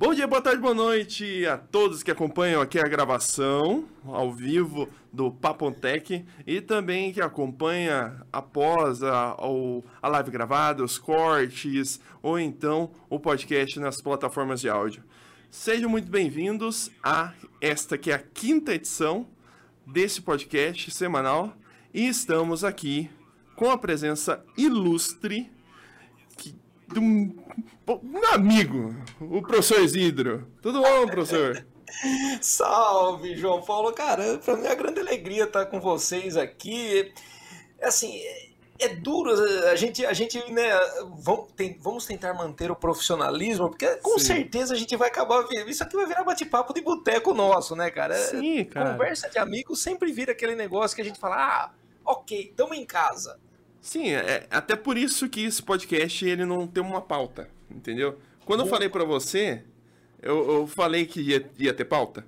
Bom dia, boa tarde, boa noite a todos que acompanham aqui a gravação ao vivo do Papontec e também que acompanha após a, a live gravada, os cortes ou então o podcast nas plataformas de áudio. Sejam muito bem-vindos a esta que é a quinta edição desse podcast semanal e estamos aqui com a presença ilustre de um, um amigo, o professor Isidro. Tudo bom, professor? Salve, João Paulo. Cara, para mim é uma grande alegria estar com vocês aqui. É assim, é, é duro, a gente, a gente né, vamos, tentar manter o profissionalismo, porque com Sim. certeza a gente vai acabar vendo. Isso aqui vai virar bate-papo de boteco nosso, né, cara? Sim, cara. Conversa de amigos sempre vira aquele negócio que a gente fala, ah, ok, estamos em casa. Sim, é, até por isso que esse podcast ele não tem uma pauta, entendeu? Quando eu falei para você, eu, eu, falei que ia, ia ter pauta?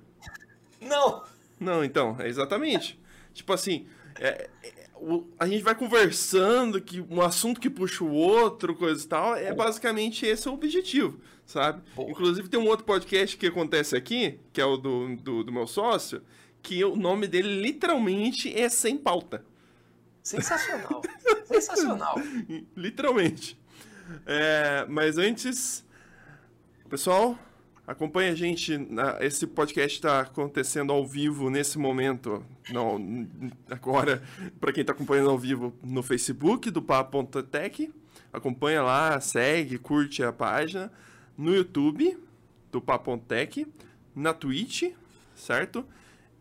Não! Não, então, é exatamente. tipo assim, é, é, o, a gente vai conversando, que um assunto que puxa o outro, coisa e tal, é basicamente esse o objetivo, sabe? Inclusive tem um outro podcast que acontece aqui, que é o do, do, do meu sócio, que o nome dele literalmente é Sem Pauta. Sensacional. Sensacional. Literalmente. É, mas antes, pessoal, acompanhe a gente. esse podcast está acontecendo ao vivo nesse momento. Não, agora, para quem está acompanhando ao vivo no Facebook do Papo.tech. Acompanha lá, segue, curte a página. No YouTube do Papo.tech. Na Twitch, certo?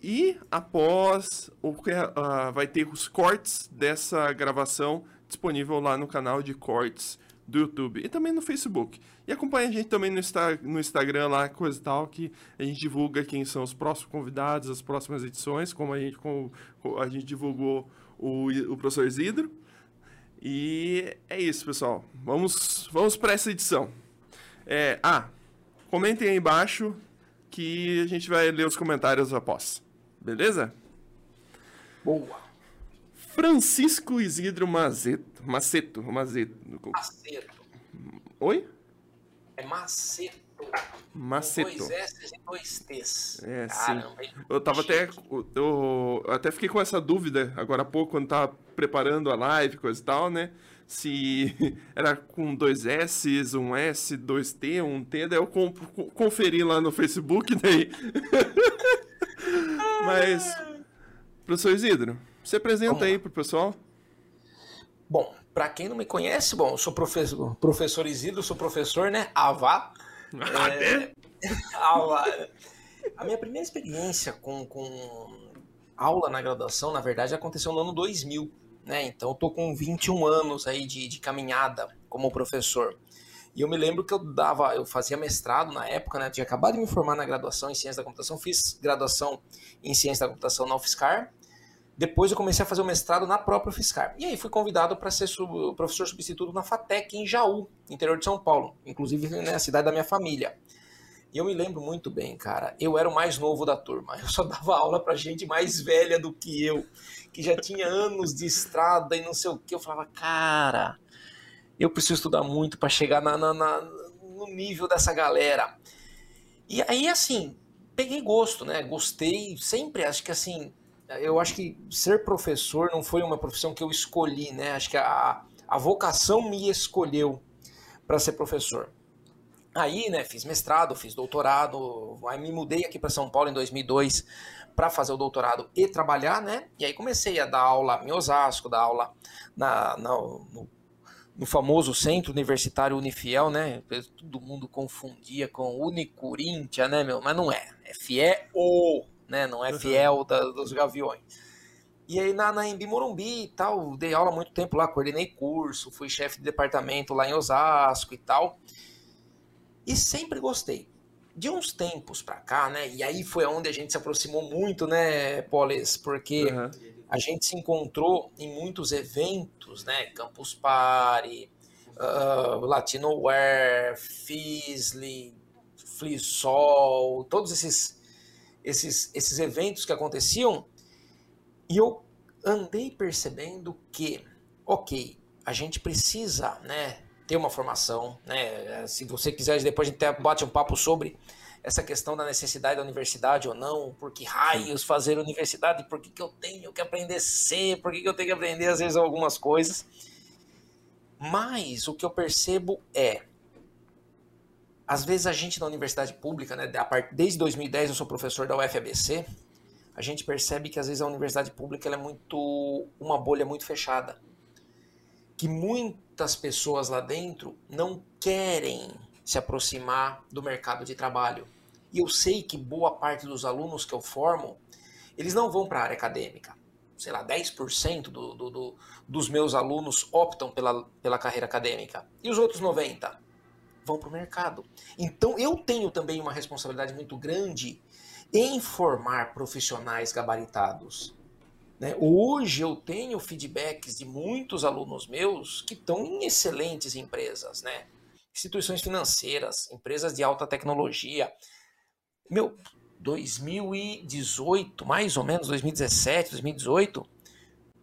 E após, o, uh, vai ter os cortes dessa gravação disponível lá no canal de cortes do YouTube e também no Facebook. E acompanhe a gente também no, Insta, no Instagram lá, coisa e tal, que a gente divulga quem são os próximos convidados, as próximas edições, como a gente, como, a gente divulgou o, o professor Isidro. E é isso, pessoal. Vamos, vamos para essa edição. É, ah, comentem aí embaixo que a gente vai ler os comentários após. Beleza? Boa. Francisco Isidro Mazeto. Maceto. Mazeto. Maceto. Oi? É Maceto. Maceto. dois S e dois T's. É, Caramba, sim. Eu tava até. Eu, até fiquei com essa dúvida agora há pouco, quando tava preparando a live, coisa e tal, né? Se era com dois S, um S, dois T, um T, daí eu conferi lá no Facebook, daí. Mas, professor Isidro, se apresenta aí pro pessoal. Bom, para quem não me conhece, bom, eu sou professor, professor Isidro, sou professor, né? Avá. Ah, é, Avá. A minha primeira experiência com, com aula na graduação, na verdade, aconteceu no ano 2000, né? Então, eu tô com 21 anos aí de, de caminhada como professor. E eu me lembro que eu dava, eu fazia mestrado na época, né? Eu tinha acabado de me formar na graduação em ciência da computação, fiz graduação em ciência da computação na UFSCar. Depois eu comecei a fazer o mestrado na própria UFSCar. E aí fui convidado para ser sub, professor substituto na FATEC em Jaú, interior de São Paulo, inclusive né, a cidade da minha família. E eu me lembro muito bem, cara. Eu era o mais novo da turma. Eu só dava aula para gente mais velha do que eu, que já tinha anos de estrada e não sei o que. Eu falava, cara, eu preciso estudar muito para chegar na, na, na, no nível dessa galera. E aí, assim, peguei gosto, né? Gostei, sempre, acho que assim, eu acho que ser professor não foi uma profissão que eu escolhi, né? Acho que a, a vocação me escolheu para ser professor. Aí, né, fiz mestrado, fiz doutorado, aí me mudei aqui para São Paulo em 2002 para fazer o doutorado e trabalhar, né? E aí comecei a dar aula em Osasco, dar aula na, na no no famoso centro universitário Unifiel, né? Todo mundo confundia com Unicorintia, né, meu? Mas não é. É Fiel, né? Não é Fiel da, dos Gaviões. E aí na, na Embi Morumbi e tal, dei aula muito tempo lá, coordenei curso, fui chefe de departamento lá em Osasco e tal. E sempre gostei. De uns tempos pra cá, né? E aí foi onde a gente se aproximou muito, né, Polis? Porque uhum a gente se encontrou em muitos eventos, né? Campus Party, uh, Latinoware, Fizzly, Flisol, todos esses, esses, esses eventos que aconteciam, e eu andei percebendo que, ok, a gente precisa, né, ter uma formação, né? Se você quiser, depois a gente bate um papo sobre essa questão da necessidade da universidade ou não, por que raios fazer universidade, por que, que eu tenho que aprender C, por que, que eu tenho que aprender às vezes algumas coisas. Mas o que eu percebo é, às vezes a gente na universidade pública, né, desde 2010 eu sou professor da UFABC, a gente percebe que às vezes a universidade pública é muito uma bolha muito fechada, que muitas pessoas lá dentro não querem se aproximar do mercado de trabalho. E eu sei que boa parte dos alunos que eu formo, eles não vão para a área acadêmica. Sei lá, 10% do, do, do, dos meus alunos optam pela, pela carreira acadêmica. E os outros 90% vão para o mercado. Então eu tenho também uma responsabilidade muito grande em formar profissionais gabaritados. Né? Hoje eu tenho feedbacks de muitos alunos meus que estão em excelentes empresas, né? Instituições financeiras, empresas de alta tecnologia. Meu, 2018, mais ou menos, 2017, 2018,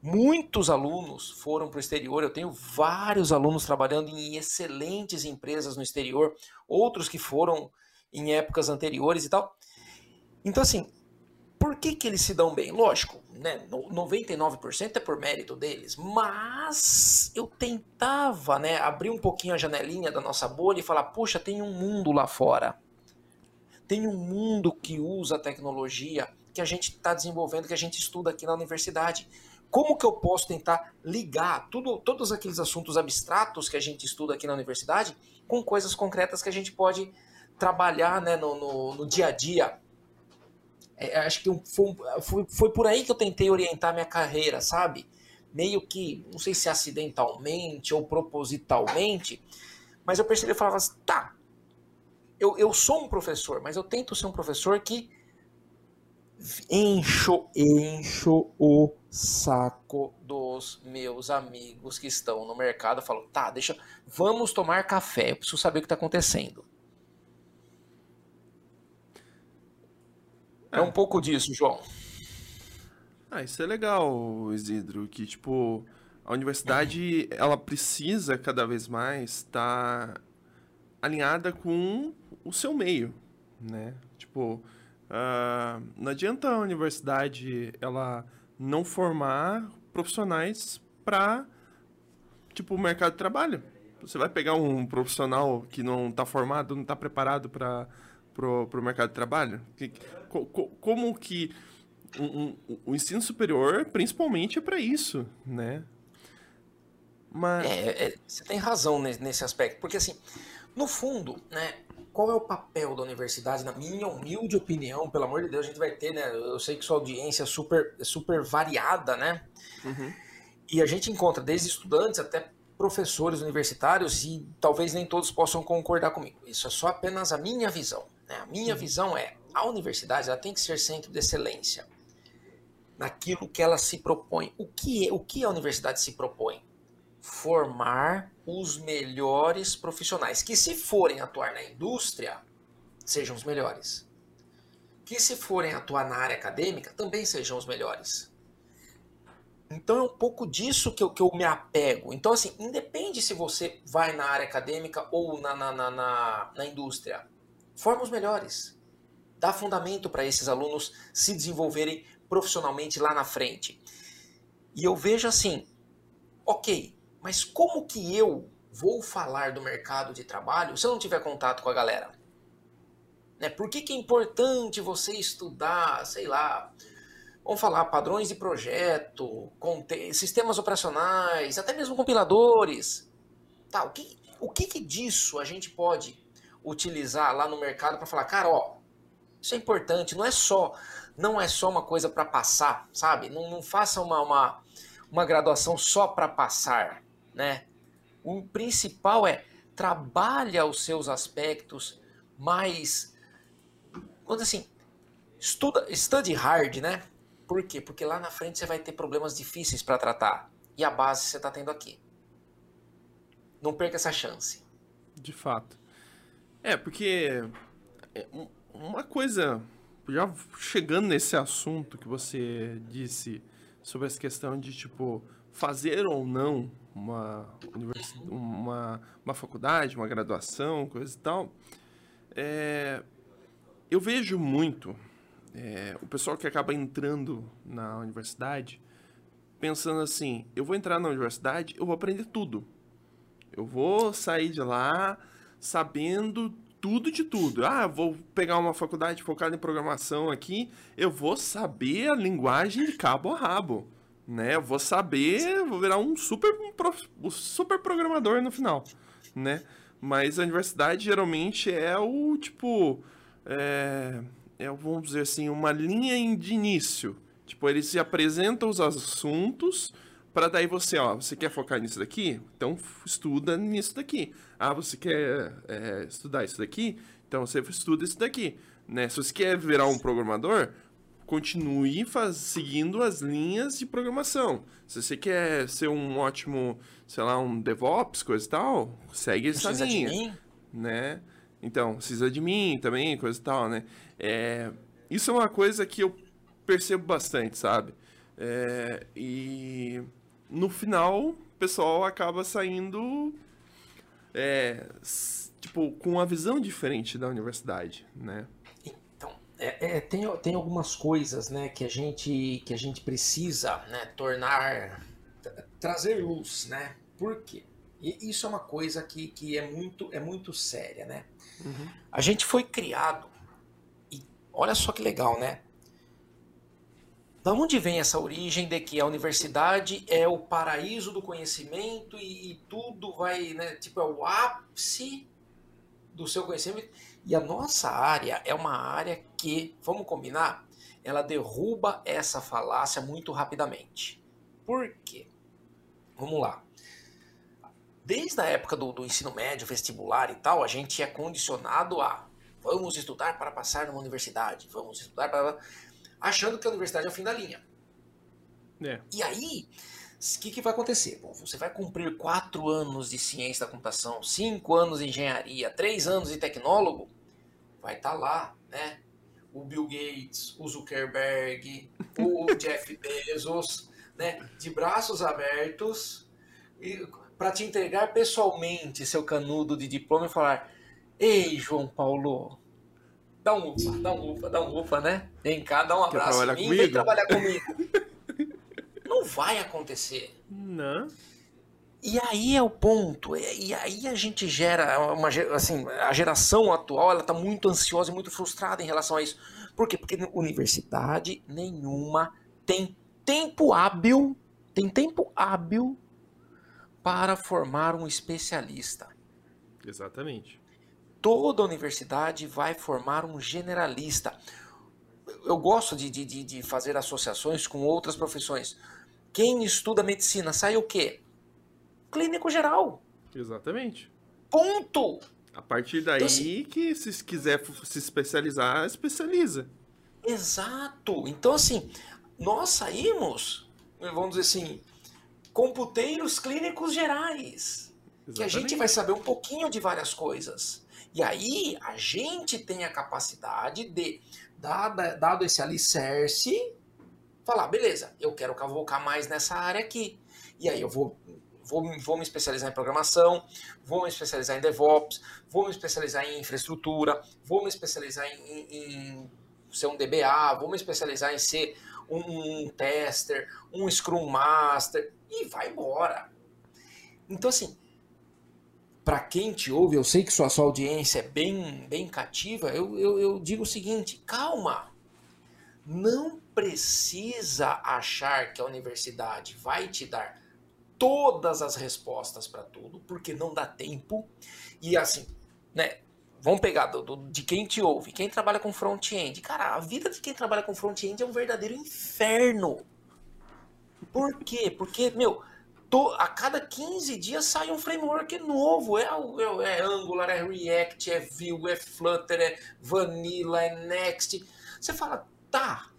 muitos alunos foram para o exterior. Eu tenho vários alunos trabalhando em excelentes empresas no exterior, outros que foram em épocas anteriores e tal. Então, assim, por que, que eles se dão bem? Lógico, né, 99% é por mérito deles, mas eu tentava né, abrir um pouquinho a janelinha da nossa bolha e falar: puxa, tem um mundo lá fora. Tem um mundo que usa a tecnologia que a gente está desenvolvendo, que a gente estuda aqui na universidade. Como que eu posso tentar ligar tudo, todos aqueles assuntos abstratos que a gente estuda aqui na universidade com coisas concretas que a gente pode trabalhar né, no, no, no dia a dia é, acho que foi, foi, foi por aí que eu tentei orientar minha carreira, sabe? Meio que, não sei se acidentalmente ou propositalmente, mas eu percebi e falava assim, tá, eu, eu sou um professor, mas eu tento ser um professor que encho, encho o saco dos meus amigos que estão no mercado. Eu falo, tá, deixa, vamos tomar café, eu preciso saber o que está acontecendo. É um pouco disso, João. Ah, isso é legal, Isidro, que tipo, a universidade ela precisa cada vez mais estar tá alinhada com o seu meio, né? Tipo, uh, não adianta a universidade ela não formar profissionais para tipo o mercado de trabalho. Você vai pegar um profissional que não está formado, não está preparado para o mercado de trabalho? Co, co, como que um, um, o ensino superior, principalmente, é para isso, né? Mas... É, é, você tem razão nesse aspecto, porque assim, no fundo, né, qual é o papel da universidade, na minha humilde opinião, pelo amor de Deus, a gente vai ter, né, eu sei que sua audiência é super, super variada, né, uhum. e a gente encontra desde estudantes até professores universitários e talvez nem todos possam concordar comigo, isso é só apenas a minha visão, né, a minha uhum. visão é, a universidade ela tem que ser centro de excelência naquilo que ela se propõe. O que, é, o que a universidade se propõe? Formar os melhores profissionais, que se forem atuar na indústria, sejam os melhores. Que se forem atuar na área acadêmica, também sejam os melhores. Então é um pouco disso que eu, que eu me apego. Então, assim, independe se você vai na área acadêmica ou na, na, na, na, na indústria, forma os melhores dá fundamento para esses alunos se desenvolverem profissionalmente lá na frente. E eu vejo assim, ok, mas como que eu vou falar do mercado de trabalho se eu não tiver contato com a galera? Né? Por que, que é importante você estudar, sei lá, vamos falar padrões de projeto, sistemas operacionais, até mesmo compiladores. Tá, o que, o que, que disso a gente pode utilizar lá no mercado para falar, cara, ó, isso é importante, não é só não é só uma coisa para passar, sabe? Não, não faça uma, uma, uma graduação só para passar, né? O principal é trabalha os seus aspectos mais quando assim, estuda, study hard, né? Por quê? Porque lá na frente você vai ter problemas difíceis para tratar. E a base você está tendo aqui. Não perca essa chance. De fato. É, porque é, uma coisa, já chegando nesse assunto que você disse sobre essa questão de, tipo, fazer ou não uma, univers... uma, uma faculdade, uma graduação, coisa e tal, é, eu vejo muito é, o pessoal que acaba entrando na universidade pensando assim: eu vou entrar na universidade, eu vou aprender tudo. Eu vou sair de lá sabendo tudo de tudo. Ah, vou pegar uma faculdade focada em programação aqui, eu vou saber a linguagem de cabo a rabo. Né? Eu vou saber, vou virar um super, um super programador no final. Né? Mas a universidade geralmente é o tipo. É, é, vamos dizer assim, uma linha de início. Tipo, eles se apresentam os assuntos para daí você, ó, você quer focar nisso daqui? Então estuda nisso daqui. Ah, você quer é, estudar isso daqui? Então você estuda isso daqui. Né? Se você quer virar um programador, continue faz, seguindo as linhas de programação. Se você quer ser um ótimo, sei lá, um DevOps, coisa e tal, segue essa precisa linha. De mim? Né? Então, precisa de mim também, coisa e tal, né? É, isso é uma coisa que eu percebo bastante, sabe? É, e no final, o pessoal acaba saindo é, tipo, com uma visão diferente da universidade, né? Então, é, é, tem, tem algumas coisas, né, que a gente, que a gente precisa, né, tornar, trazer luz, né? Por quê? E isso é uma coisa que, que é, muito, é muito séria, né? Uhum. A gente foi criado, e olha só que legal, né? Da onde vem essa origem de que a universidade é o paraíso do conhecimento e, e tudo vai, né, tipo, é o ápice do seu conhecimento? E a nossa área é uma área que, vamos combinar, ela derruba essa falácia muito rapidamente. Por quê? Vamos lá. Desde a época do, do ensino médio, vestibular e tal, a gente é condicionado a vamos estudar para passar numa universidade, vamos estudar para achando que a universidade é o fim da linha. É. E aí, o que, que vai acontecer? Bom, você vai cumprir quatro anos de ciência da computação, cinco anos de engenharia, três anos de tecnólogo, vai estar tá lá, né? O Bill Gates, o Zuckerberg, o Jeff Bezos, né? De braços abertos para te entregar pessoalmente seu canudo de diploma e falar: Ei, João Paulo, dá um ufa, dá um ufa, dá um ufa, né? Vem cá, dá um abraço em mim, vem trabalhar comigo. Não vai acontecer. Não. E aí é o ponto. E aí a gente gera uma assim, a geração atual, ela tá muito ansiosa e muito frustrada em relação a isso. Por quê? Porque universidade nenhuma tem tempo hábil, tem tempo hábil para formar um especialista. Exatamente toda universidade vai formar um generalista. Eu gosto de, de, de fazer associações com outras profissões. Quem estuda medicina sai o quê? Clínico geral. Exatamente. Ponto. A partir daí então, que se quiser se especializar, especializa. Exato. Então assim, nós saímos, vamos dizer assim, computeiros clínicos gerais. Exatamente. Que a gente vai saber um pouquinho de várias coisas. E aí a gente tem a capacidade de, dado, dado esse alicerce, falar, beleza, eu quero cavocar mais nessa área aqui. E aí eu vou, vou, vou me especializar em programação, vou me especializar em DevOps, vou me especializar em infraestrutura, vou me especializar em, em, em ser um DBA, vou me especializar em ser um tester, um Scrum Master, e vai embora. Então, assim, para quem te ouve, eu sei que sua, sua audiência é bem, bem cativa, eu, eu, eu digo o seguinte: calma. Não precisa achar que a universidade vai te dar todas as respostas para tudo, porque não dá tempo. E assim, né? Vamos pegar do, do, de quem te ouve, quem trabalha com front-end. Cara, a vida de quem trabalha com front-end é um verdadeiro inferno. Por quê? Porque, meu, to, a cada 15 dias sai um framework novo. É, é, é, Angular, é React, é Vue, é Flutter, é Vanilla, é Next. Você fala, tá.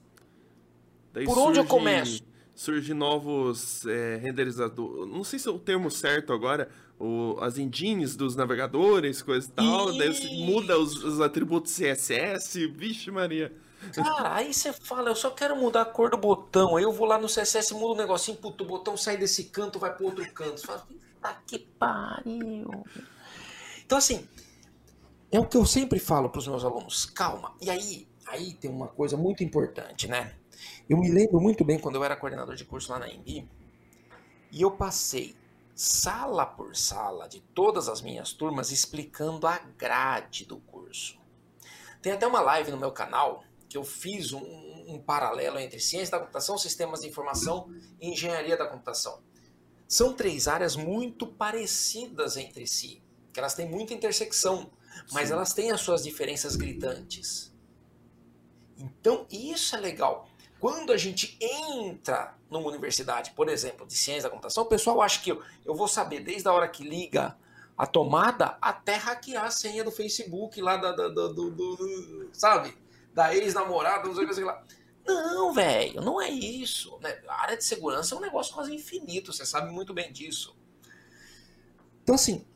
Daí por surge, onde eu começo? surgem novos é, renderizadores. Não sei se é o termo certo agora, o, as engines dos navegadores, coisa e tal. E... Daí você muda os, os, atributos CSS. Vixe, Maria. Cara, aí você fala, eu só quero mudar a cor do botão. Aí eu vou lá no CSS, mudo o um negocinho, puto, o botão sai desse canto, vai pro outro canto. Você fala, tá que pariu. Então, assim, é o que eu sempre falo para os meus alunos, calma. E aí, aí tem uma coisa muito importante, né? Eu me lembro muito bem quando eu era coordenador de curso lá na Embi, e eu passei sala por sala de todas as minhas turmas explicando a grade do curso. Tem até uma live no meu canal que eu fiz um, um paralelo entre ciência da computação, sistemas de informação e engenharia da computação. São três áreas muito parecidas entre si, que elas têm muita intersecção mas Sim. elas têm as suas diferenças gritantes. Então, isso é legal. Quando a gente entra numa universidade, por exemplo, de ciência da computação, o pessoal acha que eu, eu vou saber desde a hora que liga a tomada até hackear a senha do Facebook lá da, da, do, do, do, sabe? Da ex-namorada, não sei o que lá. Não, velho, não é isso. Né? A área de segurança é um negócio quase infinito, você sabe muito bem disso. Então, assim,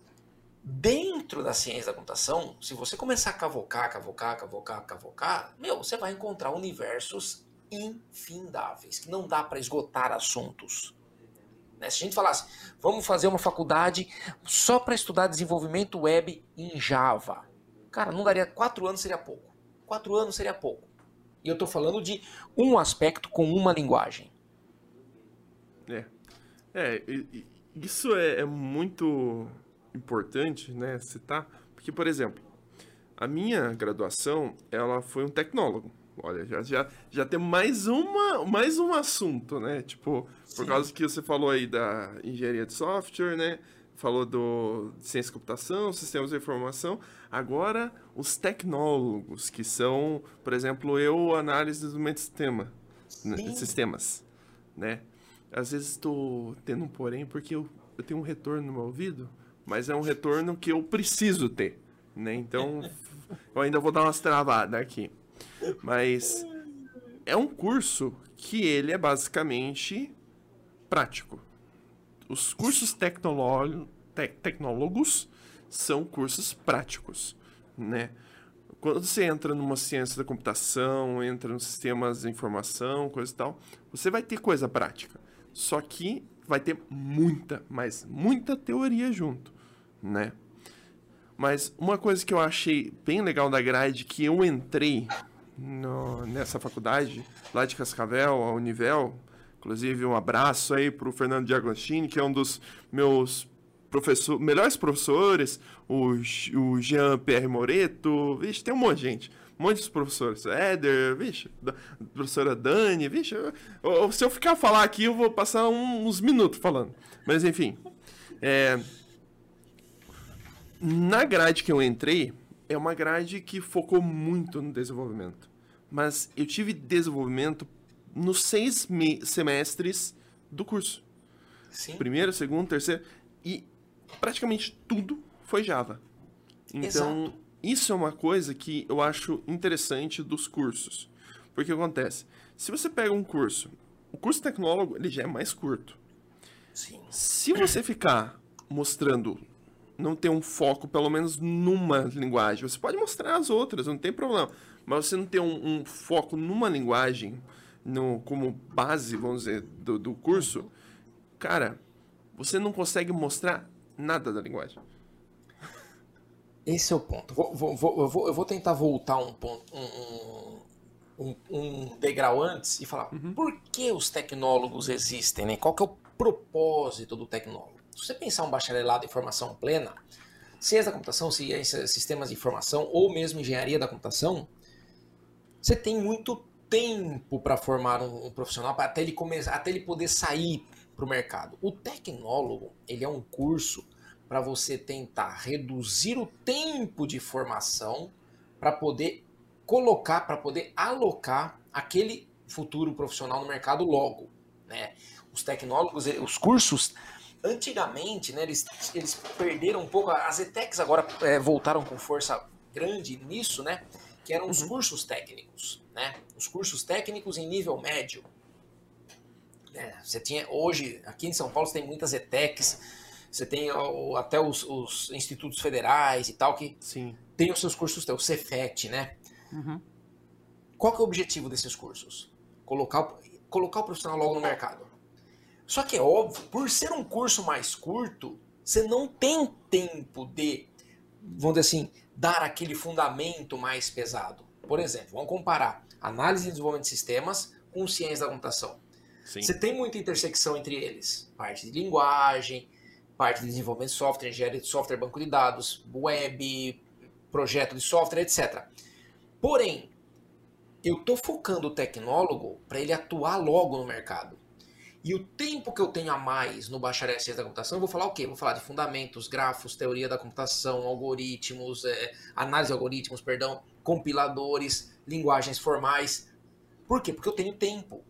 Dentro da ciência da computação, se você começar a cavocar, cavocar, cavocar, cavocar, meu, você vai encontrar universos infindáveis, que não dá para esgotar assuntos. Né? Se a gente falasse, vamos fazer uma faculdade só para estudar desenvolvimento web em Java, cara, não daria quatro anos seria pouco. Quatro anos seria pouco. E eu estou falando de um aspecto com uma linguagem. É, é isso é, é muito importante, né, citar, porque, por exemplo, a minha graduação, ela foi um tecnólogo. Olha, já, já, já tem mais, uma, mais um assunto, né? Tipo, por Sim. causa que você falou aí da engenharia de software, né? Falou do ciência de computação, sistemas de informação. Agora, os tecnólogos, que são, por exemplo, eu, análise de desenvolvimento de sistema, né, sistemas, né? Às vezes estou tendo um porém porque eu, eu tenho um retorno no meu ouvido mas é um retorno que eu preciso ter, né? Então, eu ainda vou dar umas travadas aqui. Mas é um curso que ele é basicamente prático. Os cursos tecnológicos tecnólogos são cursos práticos, né? Quando você entra numa ciência da computação, entra nos sistemas de informação, coisa e tal, você vai ter coisa prática. Só que vai ter muita, mas muita teoria junto, né? Mas uma coisa que eu achei bem legal da grade, que eu entrei no, nessa faculdade, lá de Cascavel, a Univel, inclusive um abraço aí pro Fernando Diagostini, que é um dos meus professor, melhores professores, o, o Jean Pierre Moreto, vixe, tem um monte de gente um monte de professores. Éder, vixe, da, professora Dani, vixe. Eu, eu, se eu ficar a falar aqui, eu vou passar um, uns minutos falando. Mas enfim. É, na grade que eu entrei, é uma grade que focou muito no desenvolvimento. Mas eu tive desenvolvimento nos seis semestres do curso. Sim. Primeiro, segundo, terceiro. E praticamente tudo foi Java. Então, Exato. Isso é uma coisa que eu acho interessante dos cursos. Porque acontece, se você pega um curso, o curso tecnólogo ele já é mais curto. Sim. Se você ficar mostrando, não ter um foco pelo menos numa linguagem, você pode mostrar as outras, não tem problema. Mas você não ter um, um foco numa linguagem no, como base, vamos dizer, do, do curso, cara, você não consegue mostrar nada da linguagem. Esse é o ponto. Vou, vou, vou, eu, vou, tentar voltar um ponto, um, um, um degrau antes e falar uhum. por que os tecnólogos existem, né? Qual que é o propósito do tecnólogo? Se você pensar um bacharelado em formação plena, ciência da computação, ciência, sistemas de informação ou mesmo engenharia da computação, você tem muito tempo para formar um, um profissional até ele começar, até ele poder sair para o mercado. O tecnólogo, ele é um curso para você tentar reduzir o tempo de formação para poder colocar, para poder alocar aquele futuro profissional no mercado logo. Né? Os tecnólogos, os cursos, antigamente, né, eles, eles perderam um pouco, as ETECs agora é, voltaram com força grande nisso, né? Que eram os uhum. cursos técnicos, né? Os cursos técnicos em nível médio. Né, você tinha hoje, aqui em São Paulo, você tem muitas ETECs, você tem até os, os institutos federais e tal, que Sim. tem os seus cursos, tem o Cefet, né? Uhum. Qual que é o objetivo desses cursos? Colocar, colocar o profissional logo no mercado. Só que é óbvio, por ser um curso mais curto, você não tem tempo de, vamos dizer assim, dar aquele fundamento mais pesado. Por exemplo, vamos comparar análise e desenvolvimento de sistemas com ciência da computação. Você tem muita intersecção entre eles. Parte de linguagem, parte de desenvolvimento de software, engenharia de software, banco de dados, web, projeto de software, etc. Porém, eu estou focando o tecnólogo para ele atuar logo no mercado. E o tempo que eu tenho a mais no bacharel em ciência da computação, eu vou falar o quê? Vou falar de fundamentos, grafos, teoria da computação, algoritmos, é, análise de algoritmos, perdão, compiladores, linguagens formais. Por quê? Porque eu tenho tempo.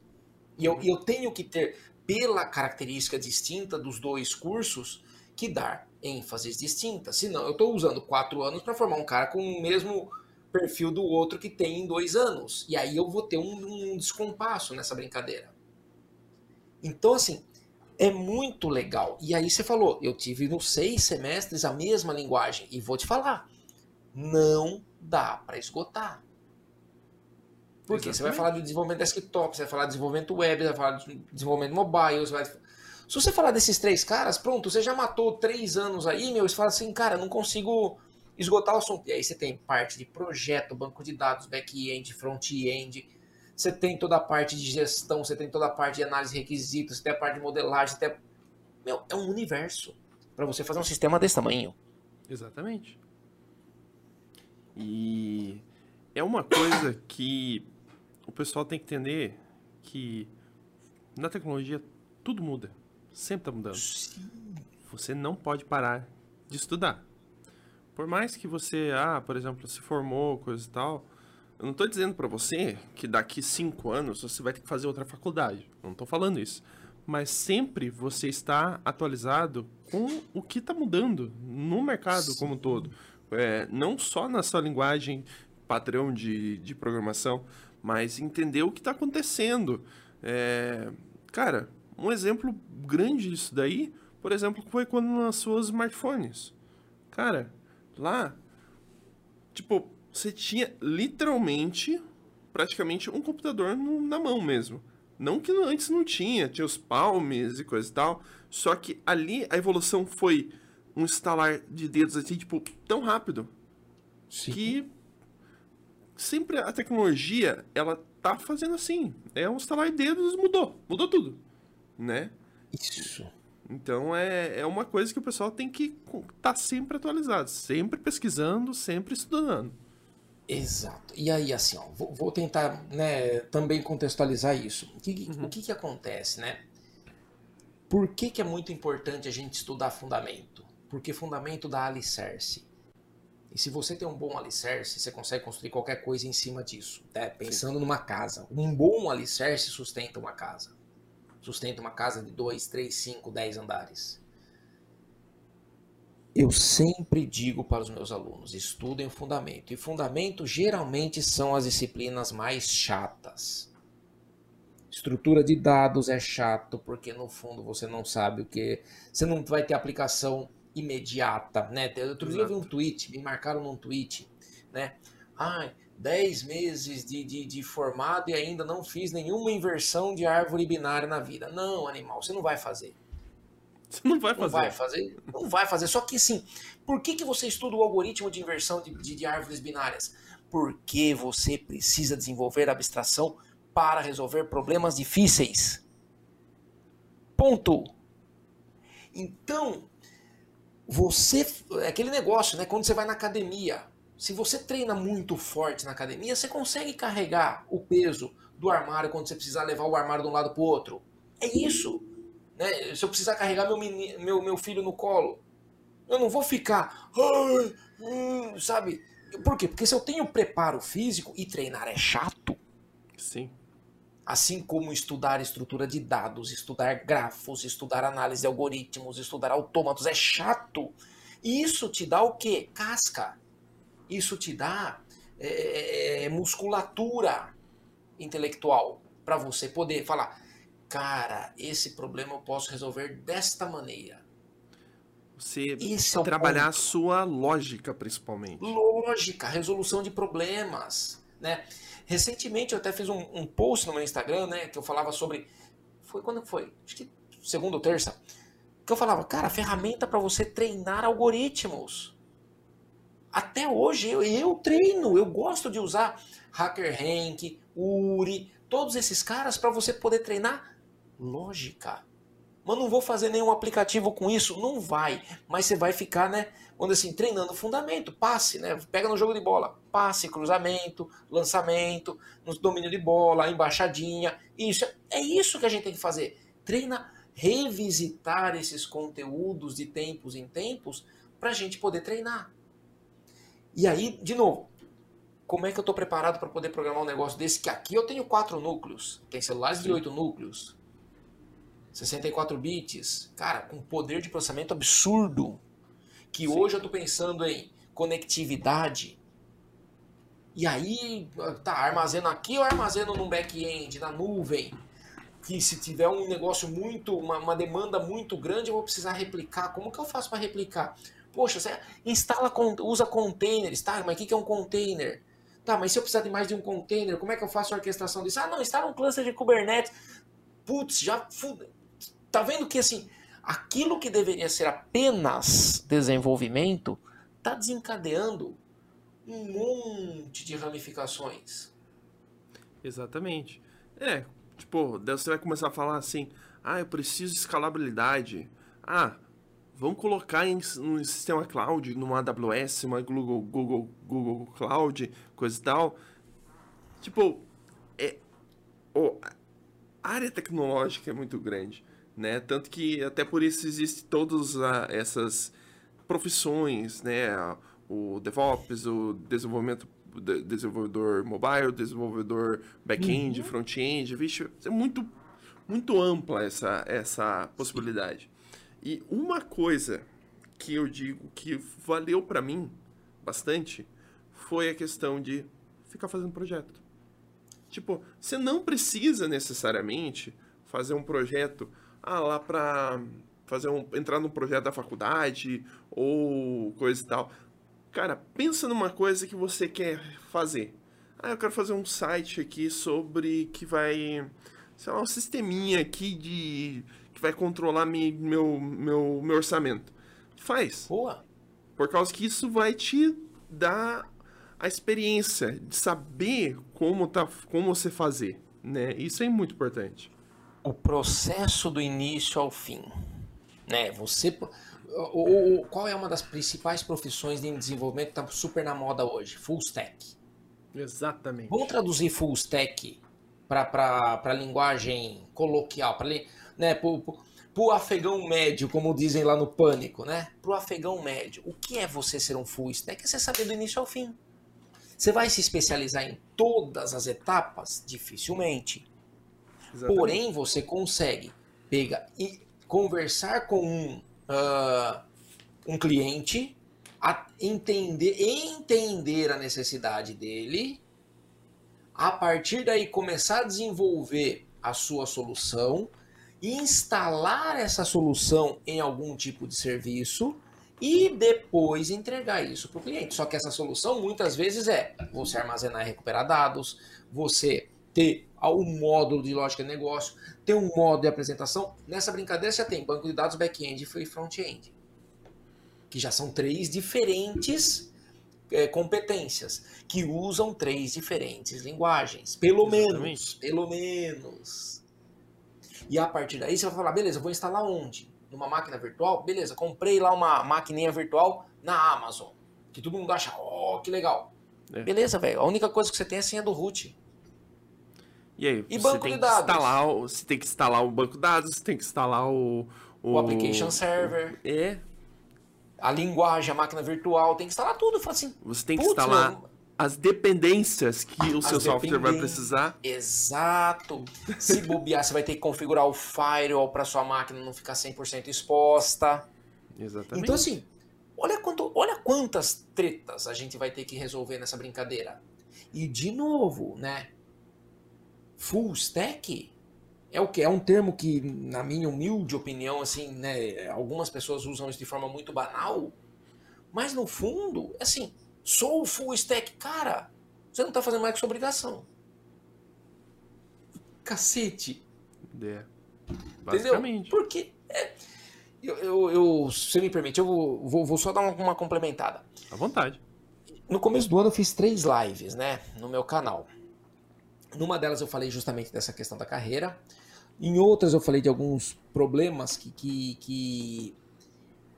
E eu, eu tenho que ter, pela característica distinta dos dois cursos, que dar ênfases distintas. Senão, eu estou usando quatro anos para formar um cara com o mesmo perfil do outro que tem em dois anos. E aí eu vou ter um, um descompasso nessa brincadeira. Então, assim, é muito legal. E aí você falou, eu tive nos seis semestres a mesma linguagem. E vou te falar, não dá para esgotar. Porque Exatamente. você vai falar de desenvolvimento desktop, você vai falar de desenvolvimento web, você vai falar de desenvolvimento mobile, você vai... Se você falar desses três caras, pronto, você já matou três anos aí, meu, você fala assim, cara, não consigo esgotar o assunto. E aí você tem parte de projeto, banco de dados, back-end, front-end, você tem toda a parte de gestão, você tem toda a parte de análise de requisitos, você tem a parte de modelagem, até meu, é um universo para você fazer um sistema desse tamanho. Exatamente. E é uma coisa que o pessoal tem que entender que na tecnologia tudo muda, sempre está mudando. Sim. Você não pode parar de estudar. Por mais que você, ah, por exemplo, se formou, coisa e tal, eu não estou dizendo para você que daqui cinco anos você vai ter que fazer outra faculdade. Não estou falando isso. Mas sempre você está atualizado com o que está mudando no mercado Sim. como um todo. É, não só na sua linguagem padrão de, de programação, mas entender o que está acontecendo. É, cara, um exemplo grande disso daí, por exemplo, foi quando lançou os smartphones. Cara, lá, tipo, você tinha literalmente, praticamente, um computador no, na mão mesmo. Não que antes não tinha, tinha os palmes e coisa e tal. Só que ali a evolução foi um estalar de dedos assim, tipo, tão rápido. Sim. Que sempre a tecnologia, ela tá fazendo assim. É um estalar de dedos, mudou. Mudou tudo. Né? Isso. Então é, é uma coisa que o pessoal tem que estar tá sempre atualizado, sempre pesquisando, sempre estudando. Exato. E aí, assim, ó, vou, vou tentar né, também contextualizar isso. O, que, uhum. o que, que acontece, né? Por que, que é muito importante a gente estudar fundamento? Porque fundamento dá alicerce. E se você tem um bom alicerce, você consegue construir qualquer coisa em cima disso. Né? Pensando Sim. numa casa. Um bom alicerce sustenta uma casa. Sustenta uma casa de 2, 3, 5, 10 andares. Eu sempre digo para os meus alunos: estudem fundamento. E fundamento geralmente são as disciplinas mais chatas. Estrutura de dados é chato porque no fundo você não sabe o que. Você não vai ter aplicação imediata, né? Outro dia eu vi um tweet, me marcaram num tweet, né? Ai, 10 meses de, de, de formado e ainda não fiz nenhuma inversão de árvore binária na vida. Não, animal, você não vai fazer. Você não vai fazer. Não vai fazer. Não vai fazer. Só que sim, por que, que você estuda o algoritmo de inversão de, de, de árvores binárias? Porque você precisa desenvolver abstração para resolver problemas difíceis. Ponto. Então, você. É aquele negócio, né? Quando você vai na academia. Se você treina muito forte na academia, você consegue carregar o peso do armário quando você precisar levar o armário de um lado para o outro. É isso. Né? Se eu precisar carregar meu, menino, meu, meu filho no colo, eu não vou ficar, hum, sabe? Por quê? Porque se eu tenho preparo físico e treinar é chato. Sim. Assim como estudar estrutura de dados, estudar grafos, estudar análise de algoritmos, estudar autômatos é chato. Isso te dá o quê? Casca. Isso te dá é, é, é musculatura intelectual para você poder falar cara, esse problema eu posso resolver desta maneira. Você é trabalhar a sua lógica, principalmente. Lógica, resolução de problemas, né? Recentemente eu até fiz um, um post no meu Instagram, né, que eu falava sobre, foi quando foi? Acho que segunda ou terça, que eu falava, cara, ferramenta para você treinar algoritmos. Até hoje eu, eu treino, eu gosto de usar HackerRank, Uri, todos esses caras para você poder treinar lógica. Mas não vou fazer nenhum aplicativo com isso? Não vai. Mas você vai ficar, né? Quando assim, treinando fundamento, passe, né? Pega no jogo de bola, passe, cruzamento, lançamento, no domínio de bola, embaixadinha. Isso é isso que a gente tem que fazer. Treina, revisitar esses conteúdos de tempos em tempos para a gente poder treinar. E aí, de novo, como é que eu estou preparado para poder programar um negócio desse? Que aqui eu tenho quatro núcleos, tem celulares de oito núcleos, 64 bits, cara, com poder de processamento absurdo. Que Sim. hoje eu estou pensando em conectividade. E aí, tá, armazeno aqui ou armazeno num back-end, na nuvem? Que se tiver um negócio muito, uma, uma demanda muito grande, eu vou precisar replicar. Como que eu faço para replicar? Poxa, você instala, usa containers, tá? Mas o que que é um container? Tá, mas se eu precisar de mais de um container, como é que eu faço a orquestração disso? Ah, não, instala um cluster de Kubernetes. Putz, já. Tá vendo que assim, aquilo que deveria ser apenas desenvolvimento, tá desencadeando um monte de ramificações. Exatamente. É, tipo, você vai começar a falar assim, ah, eu preciso de escalabilidade. Ah, vamos colocar em um sistema cloud, numa AWS, uma Google, Google, Google Cloud, coisa e tal. Tipo, é, o- a área tecnológica é muito grande, né? Tanto que até por isso existem todas ah, essas profissões, né? O DevOps, o desenvolvimento de- desenvolvedor mobile, desenvolvedor back-end, front-end, vixe, é muito muito ampla essa essa possibilidade. E uma coisa que eu digo que valeu para mim bastante foi a questão de ficar fazendo projeto. Tipo, você não precisa necessariamente fazer um projeto ah, lá pra fazer um, entrar num projeto da faculdade ou coisa e tal. Cara, pensa numa coisa que você quer fazer. Ah, eu quero fazer um site aqui sobre que vai, sei lá, um sisteminha aqui de que vai controlar mi, meu, meu, meu orçamento. Faz. Boa. Por causa que isso vai te dar a experiência de saber como, tá, como você fazer, né? Isso é muito importante. O processo do início ao fim. Né? Você. o- qual é uma das principais profissões de desenvolvimento que está super na moda hoje? Full stack. Exatamente. Vamos traduzir full stack para a linguagem coloquial, para né, o afegão médio, como dizem lá no Pânico, né? Para o afegão médio. O que é você ser um full stack? É você saber do início ao fim. Você vai se especializar em todas as etapas? Dificilmente. Exatamente. Porém, você consegue pegar e conversar com um, ah, um cliente, entender, entender a necessidade dele, a partir daí começar a desenvolver a sua solução, instalar essa solução em algum tipo de serviço e depois entregar isso para o cliente. Só que essa solução muitas vezes é você armazenar e recuperar dados, você ter um módulo de lógica de negócio, ter um modo de apresentação. Nessa brincadeira já tem banco de dados back-end e front-end, que já são três diferentes é, competências, que usam três diferentes linguagens, pelo Exatamente. menos, pelo menos. E a partir daí você vai falar, beleza, vou instalar onde? Numa máquina virtual? Beleza, comprei lá uma maquininha virtual na Amazon, que todo mundo acha, ó, que legal. É. Beleza, velho, a única coisa que você tem é a senha do root. E aí, E você banco tem de que dados? instalar, o- você tem que instalar o banco de dados, você tem que instalar o O application server, É, a linguagem, a máquina virtual, tem que instalar tudo. Fala assim, você tem que instalar as dependências que o seu software vai precisar. exato. Se bobear, você vai ter que configurar o firewall para sua máquina não ficar 100% exposta. Exatamente. Então, assim, olha, quanto, olha quantas tretas a gente vai ter que resolver nessa brincadeira. E, de novo, né? Full stack é o que? É um termo que, na minha humilde opinião, assim, né, algumas pessoas usam isso de forma muito banal, mas no fundo, assim, sou full stack, cara, você não está fazendo mais que sua obrigação. Cacete. É. Basicamente. Entendeu? Porque. É, eu, eu, eu, se me permite, eu vou, vou, vou só dar uma, uma, complementada. À vontade. No começo do ano eu fiz três lives, né? No meu canal. Numa delas eu falei justamente dessa questão da carreira. Em outras eu falei de alguns problemas que, que, que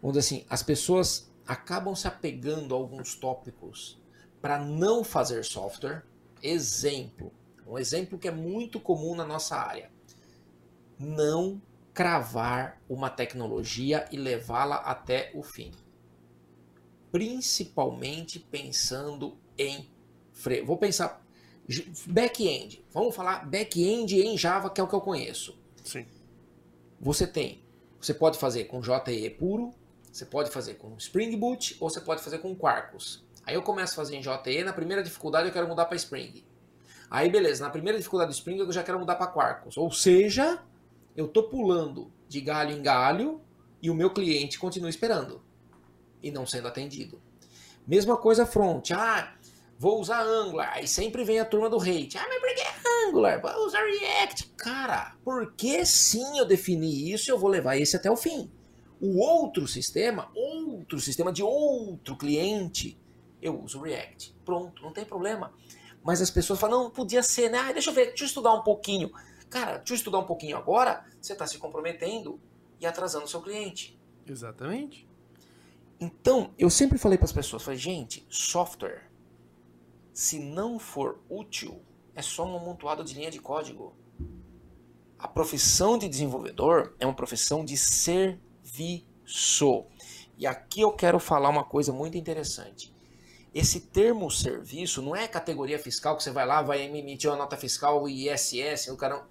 vamos dizer assim, as pessoas acabam se apegando a alguns tópicos para não fazer software. Exemplo, um exemplo que é muito comum na nossa área. Não cravar uma tecnologia e levá-la até o fim. Principalmente pensando em freio. Vou pensar back-end. Vamos falar back-end em Java, que é o que eu conheço. Sim. Você tem, você pode fazer com JE puro, você pode fazer com Spring Boot ou você pode fazer com Quarkus. Aí eu começo a fazer em JE, na primeira dificuldade eu quero mudar para Spring. Aí beleza, na primeira dificuldade do Spring eu já quero mudar para Quarkus. Ou seja, eu tô pulando de galho em galho e o meu cliente continua esperando e não sendo atendido. Mesma coisa front. Ah, vou usar Angular. Aí sempre vem a turma do hate. Ah, mas por que Angular? Vou usar React. Cara, porque sim eu defini isso e eu vou levar esse até o fim. O outro sistema, outro sistema de outro cliente, eu uso React. Pronto, não tem problema. Mas as pessoas falam, não, podia ser, né? Ah, deixa eu ver, deixa eu estudar um pouquinho. Cara, deixa eu estudar um pouquinho agora, você está se comprometendo e atrasando o seu cliente. Exatamente. Então, eu sempre falei para as pessoas, falei, gente, software, se não for útil, é só um amontoado de linha de código. A profissão de desenvolvedor é uma profissão de serviço. E aqui eu quero falar uma coisa muito interessante. Esse termo serviço não é categoria fiscal que você vai lá, vai emitir uma nota fiscal ISS, o cara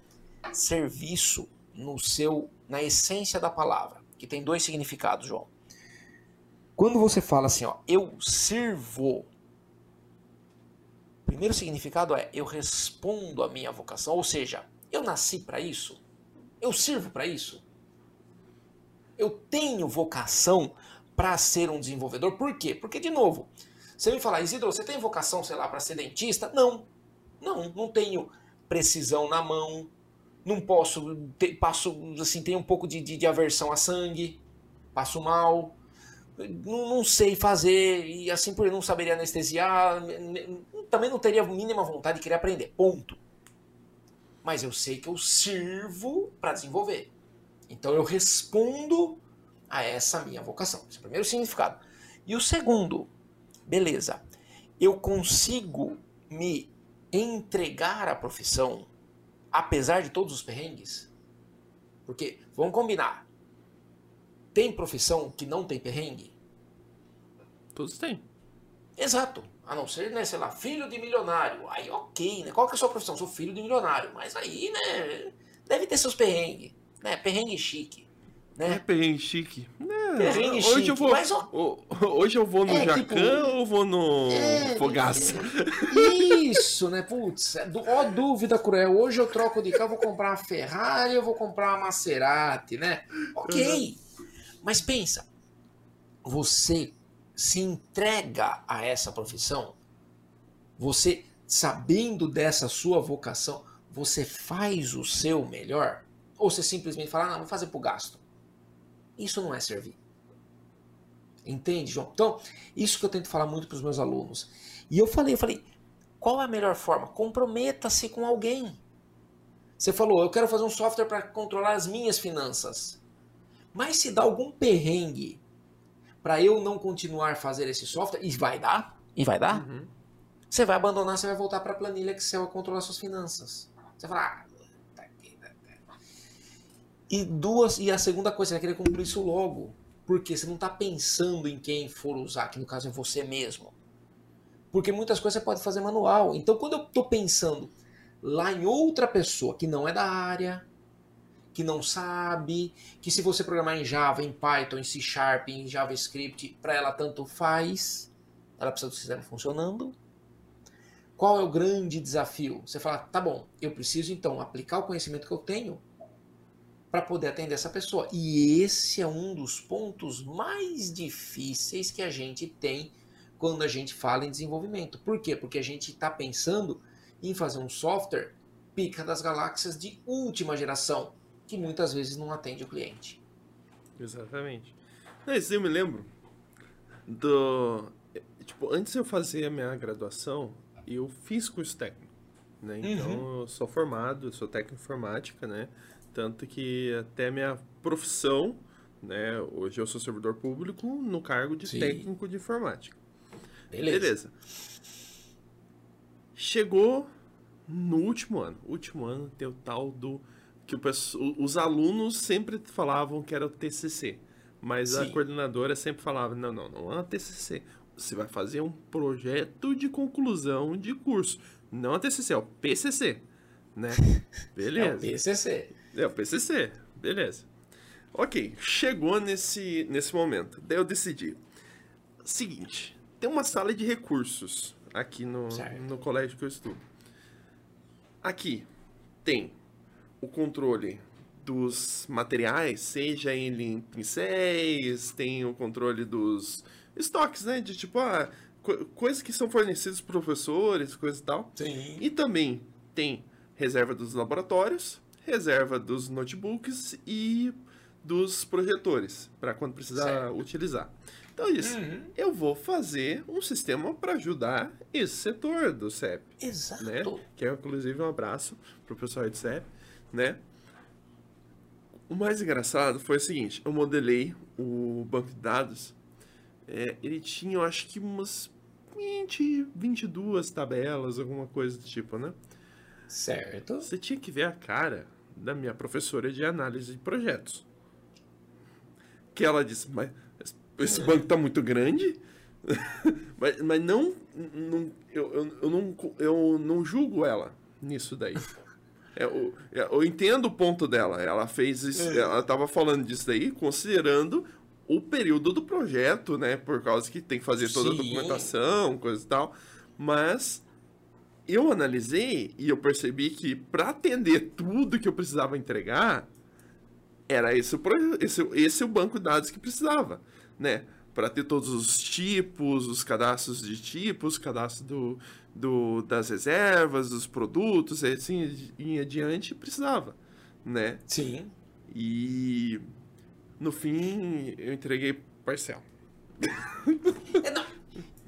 serviço no seu na essência da palavra, que tem dois significados, João. Quando você fala assim, ó, eu sirvo, o primeiro significado é eu respondo à minha vocação, ou seja, eu nasci para isso, eu sirvo para isso, eu tenho vocação para ser um desenvolvedor. Por quê? Porque de novo, você me falar, Isidro, você tem vocação, sei lá, para ser dentista? Não, não, não tenho precisão na mão, não posso, te, passo, assim, tenho um pouco de, de, de, aversão a sangue, passo mal, não, não, sei fazer, e assim por não saberia anestesiar, também não teria a mínima vontade de querer aprender, ponto. Mas eu sei que eu sirvo para desenvolver. Então eu respondo a essa minha vocação. Esse é o primeiro significado. E o segundo, beleza, eu consigo me entregar à profissão apesar de todos os perrengues? Porque, vamos combinar, tem profissão que não tem perrengue? Todos têm. Exato. A não ser, né, sei lá, filho de milionário. Aí ok, né? Qual que é a sua profissão? Sou filho de milionário. Mas aí, né, deve ter seus perrengues. Né? Perrengue chique. Né? É perrengue chique. É, perrengue hoje chique. Eu vou, mas, hoje eu vou no é, Jacan tipo, ou vou no é, Fogaça? Isso, né? Putz, é ó dúvida cruel. Hoje eu troco de carro, vou comprar uma Ferrari, eu vou comprar uma Maserati, né? Ok. Uhum. Mas pensa, você se entrega a essa profissão, você sabendo dessa sua vocação, você faz o seu melhor? Ou você simplesmente fala, ah, não, vou fazer pro gasto. Isso não é servir. Entende, João? Então, isso que eu tento falar muito para os meus alunos. E eu falei, eu falei, qual é a melhor forma? Comprometa-se com alguém. Você falou, eu quero fazer um software para controlar as minhas finanças. Mas se dá algum perrengue para eu não continuar a fazer esse software, e vai dar, e vai dar, uhum. você vai abandonar, você vai voltar para a planilha Excel a controlar suas finanças. Você vai falar, ah, e duas, e a segunda coisa, você vai querer cumprir isso logo. Porque você não está pensando em quem for usar, que no caso é você mesmo. Porque muitas coisas você pode fazer manual. Então, quando eu estou pensando lá em outra pessoa que não é da área, que não sabe, que se você programar em Java, em Python, em C Sharp, em JavaScript, para ela tanto faz, ela precisa do sistema funcionando. Qual é o grande desafio? Você fala, tá bom, eu preciso então aplicar o conhecimento que eu tenho para poder atender essa pessoa. E esse é um dos pontos mais difíceis que a gente tem quando a gente fala em desenvolvimento. Por quê? Porque a gente está pensando em fazer um software pica das galáxias de última geração, que muitas vezes não atende o cliente. Exatamente. Mas eu me lembro do. Tipo, antes de eu fazer a minha graduação, eu fiz curso técnico. Né? Então, uhum. eu sou formado, eu sou técnico informática, né? Tanto que até minha profissão, né? Hoje eu sou servidor público no cargo de Sim. técnico de informática. Beleza. Beleza. Chegou no último ano. Último ano tem o tal do. Que o, os alunos sempre falavam que era o TCC. Mas Sim. a coordenadora sempre falava: não, não, não é o TCC. Você vai fazer um projeto de conclusão de curso. Não é TCC, é o PCC. Né? Beleza. É o PCC. É o PCC. Beleza. Ok, chegou nesse, nesse momento. Daí eu decidi. Seguinte, tem uma sala de recursos aqui no, no colégio que eu estudo. Aqui tem o controle dos materiais, seja ele em pincéis, tem o controle dos estoques, né? De tipo, ah, co coisas que são fornecidas por professores, coisa e tal. Sim. E também tem reserva dos laboratórios, reserva dos notebooks e dos projetores, para quando precisar certo. utilizar. Então, isso. Uhum. Eu vou fazer um sistema para ajudar esse setor do CEP. Exato. Né? Que é, inclusive, um abraço pro pessoal do CEP, né? O mais engraçado foi o seguinte, eu modelei o banco de dados, é, ele tinha, eu acho que umas 20, 22 tabelas, alguma coisa do tipo, né? Certo. Você tinha que ver a cara da minha professora de análise de projetos. Que ela disse, mas esse banco tá muito grande. mas, mas não, não eu, eu, eu, não eu não julgo ela nisso daí. É, eu, é, eu entendo o ponto dela. Ela fez isso, é. ela estava falando disso daí, considerando o período do projeto, né? Por causa que tem que fazer toda Sim. a documentação, coisa e tal. Mas eu analisei e eu percebi que para atender tudo que eu precisava entregar, era esse, esse, esse o banco de dados que precisava né? Para ter todos os tipos, os cadastros de tipos, cadastro do, do, das reservas, dos produtos, e assim em adiante, precisava, né? Sim. E no fim eu entreguei parcial. É.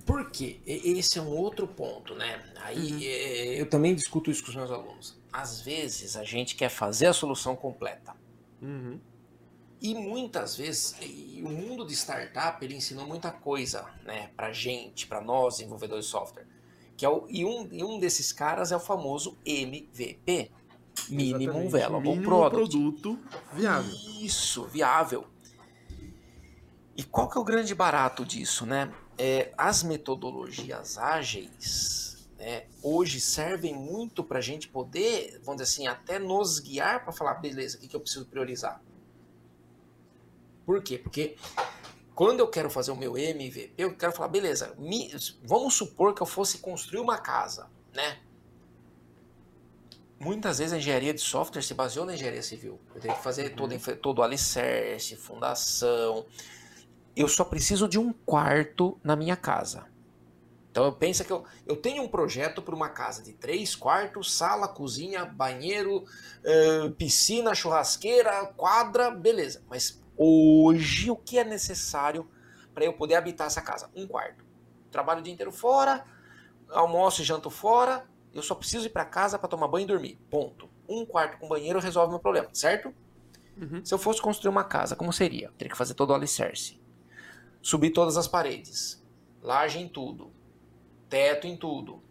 Por quê? Esse é um outro ponto, né? Aí uhum. É, eu também discuto isso com os meus alunos. Às vezes a gente quer fazer a solução completa. Uhum. E muitas vezes, e o mundo de startup ele ensinou muita coisa, né, pra gente, para nós desenvolvedores de software. Que é o, e, um, e um desses caras é o famoso MVP, Minimum Viable Product. produto viável. Isso, viável. E qual que é o grande barato disso, né? É, as metodologias ágeis né, hoje servem muito para a gente poder, vamos dizer assim, até nos guiar para falar, beleza, o que, que eu preciso priorizar? Por quê? Porque quando eu quero fazer o meu MVP, eu quero falar, beleza, me, vamos supor que eu fosse construir uma casa, né? Muitas vezes a engenharia de software se baseou na engenharia civil. Eu tenho que fazer todo, uhum. todo o alicerce, fundação. Eu só preciso de um quarto na minha casa. Então eu penso que eu, eu tenho um projeto para uma casa de três quartos, sala, cozinha, banheiro, uh, piscina, churrasqueira, quadra, beleza. Mas hoje o que é necessário para eu poder habitar essa casa? Um quarto. Trabalho o dia inteiro fora, almoço e janto fora, eu só preciso ir para casa para tomar banho e dormir. Ponto. Um quarto com banheiro resolve meu problema, certo? Uhum. Se eu fosse construir uma casa, como seria? Eu teria que fazer todo o alicerce. Subir todas as paredes. Laje em tudo. Teto em tudo.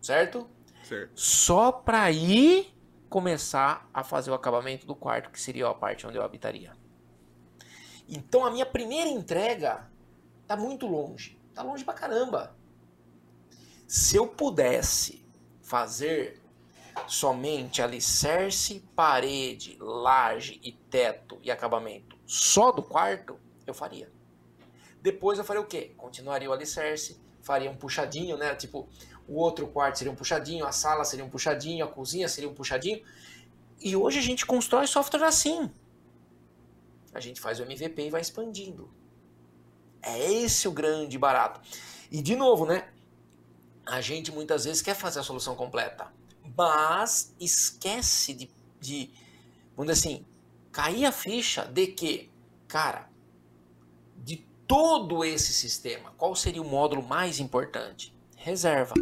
Certo? Certo. Só para ir começar a fazer o acabamento do quarto, que seria a parte onde eu habitaria. Então a minha primeira entrega tá muito longe. Tá longe pra caramba. Se eu pudesse fazer somente alicerce, parede, laje e teto e acabamento só do quarto, eu faria. Depois eu faria o quê? Continuaria o alicerce, faria um puxadinho, né? Tipo, o outro quarto seria um puxadinho, a sala seria um puxadinho, a cozinha seria um puxadinho. E hoje a gente constrói software assim. A gente faz o MVP e vai expandindo. É esse o grande barato. E de novo, né? A gente muitas vezes quer fazer a solução completa, mas esquece de, de vamos dizer assim, cair a ficha de que, cara, de todo esse sistema, qual seria o módulo mais importante? Reserva.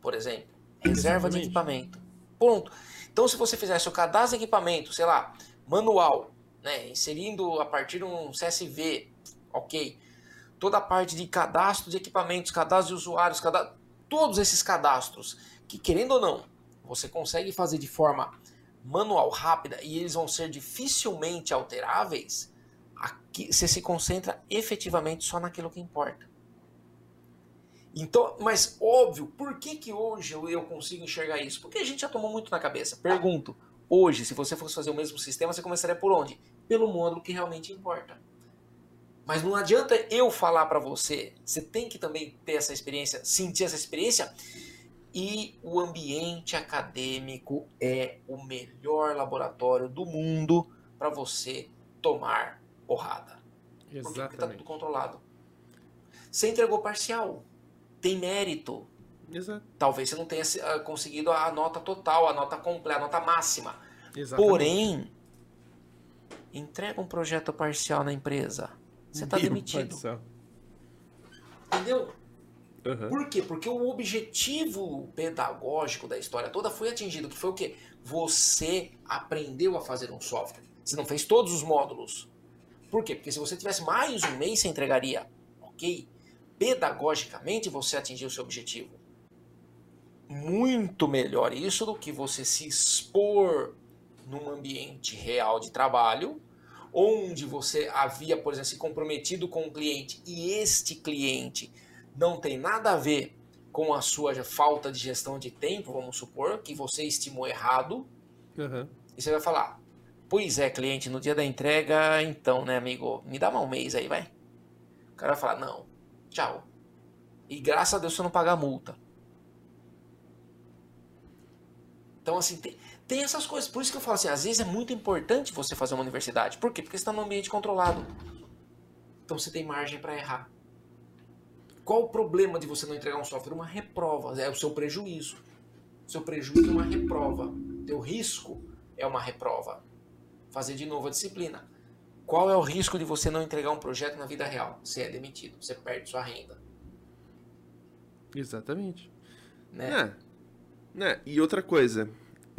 Por exemplo, reserva de equipamento. Ponto. Então, se você fizesse o cadastro de equipamento, sei lá, manual, né, inserindo a partir de um CSV, ok toda a parte de cadastro de equipamentos, cadastro de usuários, cadastro, todos esses cadastros, que querendo ou não, você consegue fazer de forma manual, rápida, e eles vão ser dificilmente alteráveis, aqui você se concentra efetivamente só naquilo que importa. Então, mas óbvio, por que, que hoje eu, eu consigo enxergar isso? Porque a gente já tomou muito na cabeça. Pergunto, hoje, se você fosse fazer o mesmo sistema, você começaria por onde? Pelo módulo que realmente importa. Mas não adianta eu falar para você. Você tem que também ter essa experiência, sentir essa experiência. E o ambiente acadêmico é o melhor laboratório do mundo para você tomar porrada. Exatamente. Porque tá tudo controlado. Você entregou parcial. Tem mérito. Exato. Talvez você não tenha ah, conseguido a nota total, a nota completa, a nota máxima. Exatamente. Porém, entrega um projeto parcial na empresa você está demitido. Entendeu? Uhum. Por quê? Porque o objetivo pedagógico da história toda foi atingido, que foi o quê? Você aprendeu a fazer um software. Você não fez todos os módulos. Por quê? Porque se você tivesse mais um mês, você entregaria. Ok? Pedagogicamente, você atingiu o seu objetivo. Muito melhor isso do que você se expor num ambiente real de trabalho onde você havia, por exemplo, se comprometido com um cliente e este cliente não tem nada a ver com a sua falta de gestão de tempo, vamos supor, que você estimou errado, uhum. e você vai falar, pois é, cliente, no dia da entrega, então, né, amigo, me dá um mês aí, vai. O cara vai falar, não, tchau. E graças a Deus você não paga a multa. Então, assim, tem, tem essas coisas. Por isso que eu falo assim, às vezes é muito importante você fazer uma universidade. Por quê? Porque você está num ambiente controlado. Então você tem margem para errar. Qual o problema de você não entregar um software? Uma reprova. É o seu prejuízo. O seu prejuízo é uma reprova. Teu risco é uma reprova. Fazer de novo a disciplina. Qual é o risco de você não entregar um projeto na vida real? Você é demitido, você perde sua renda. Exatamente. Né? É. Né? E outra coisa,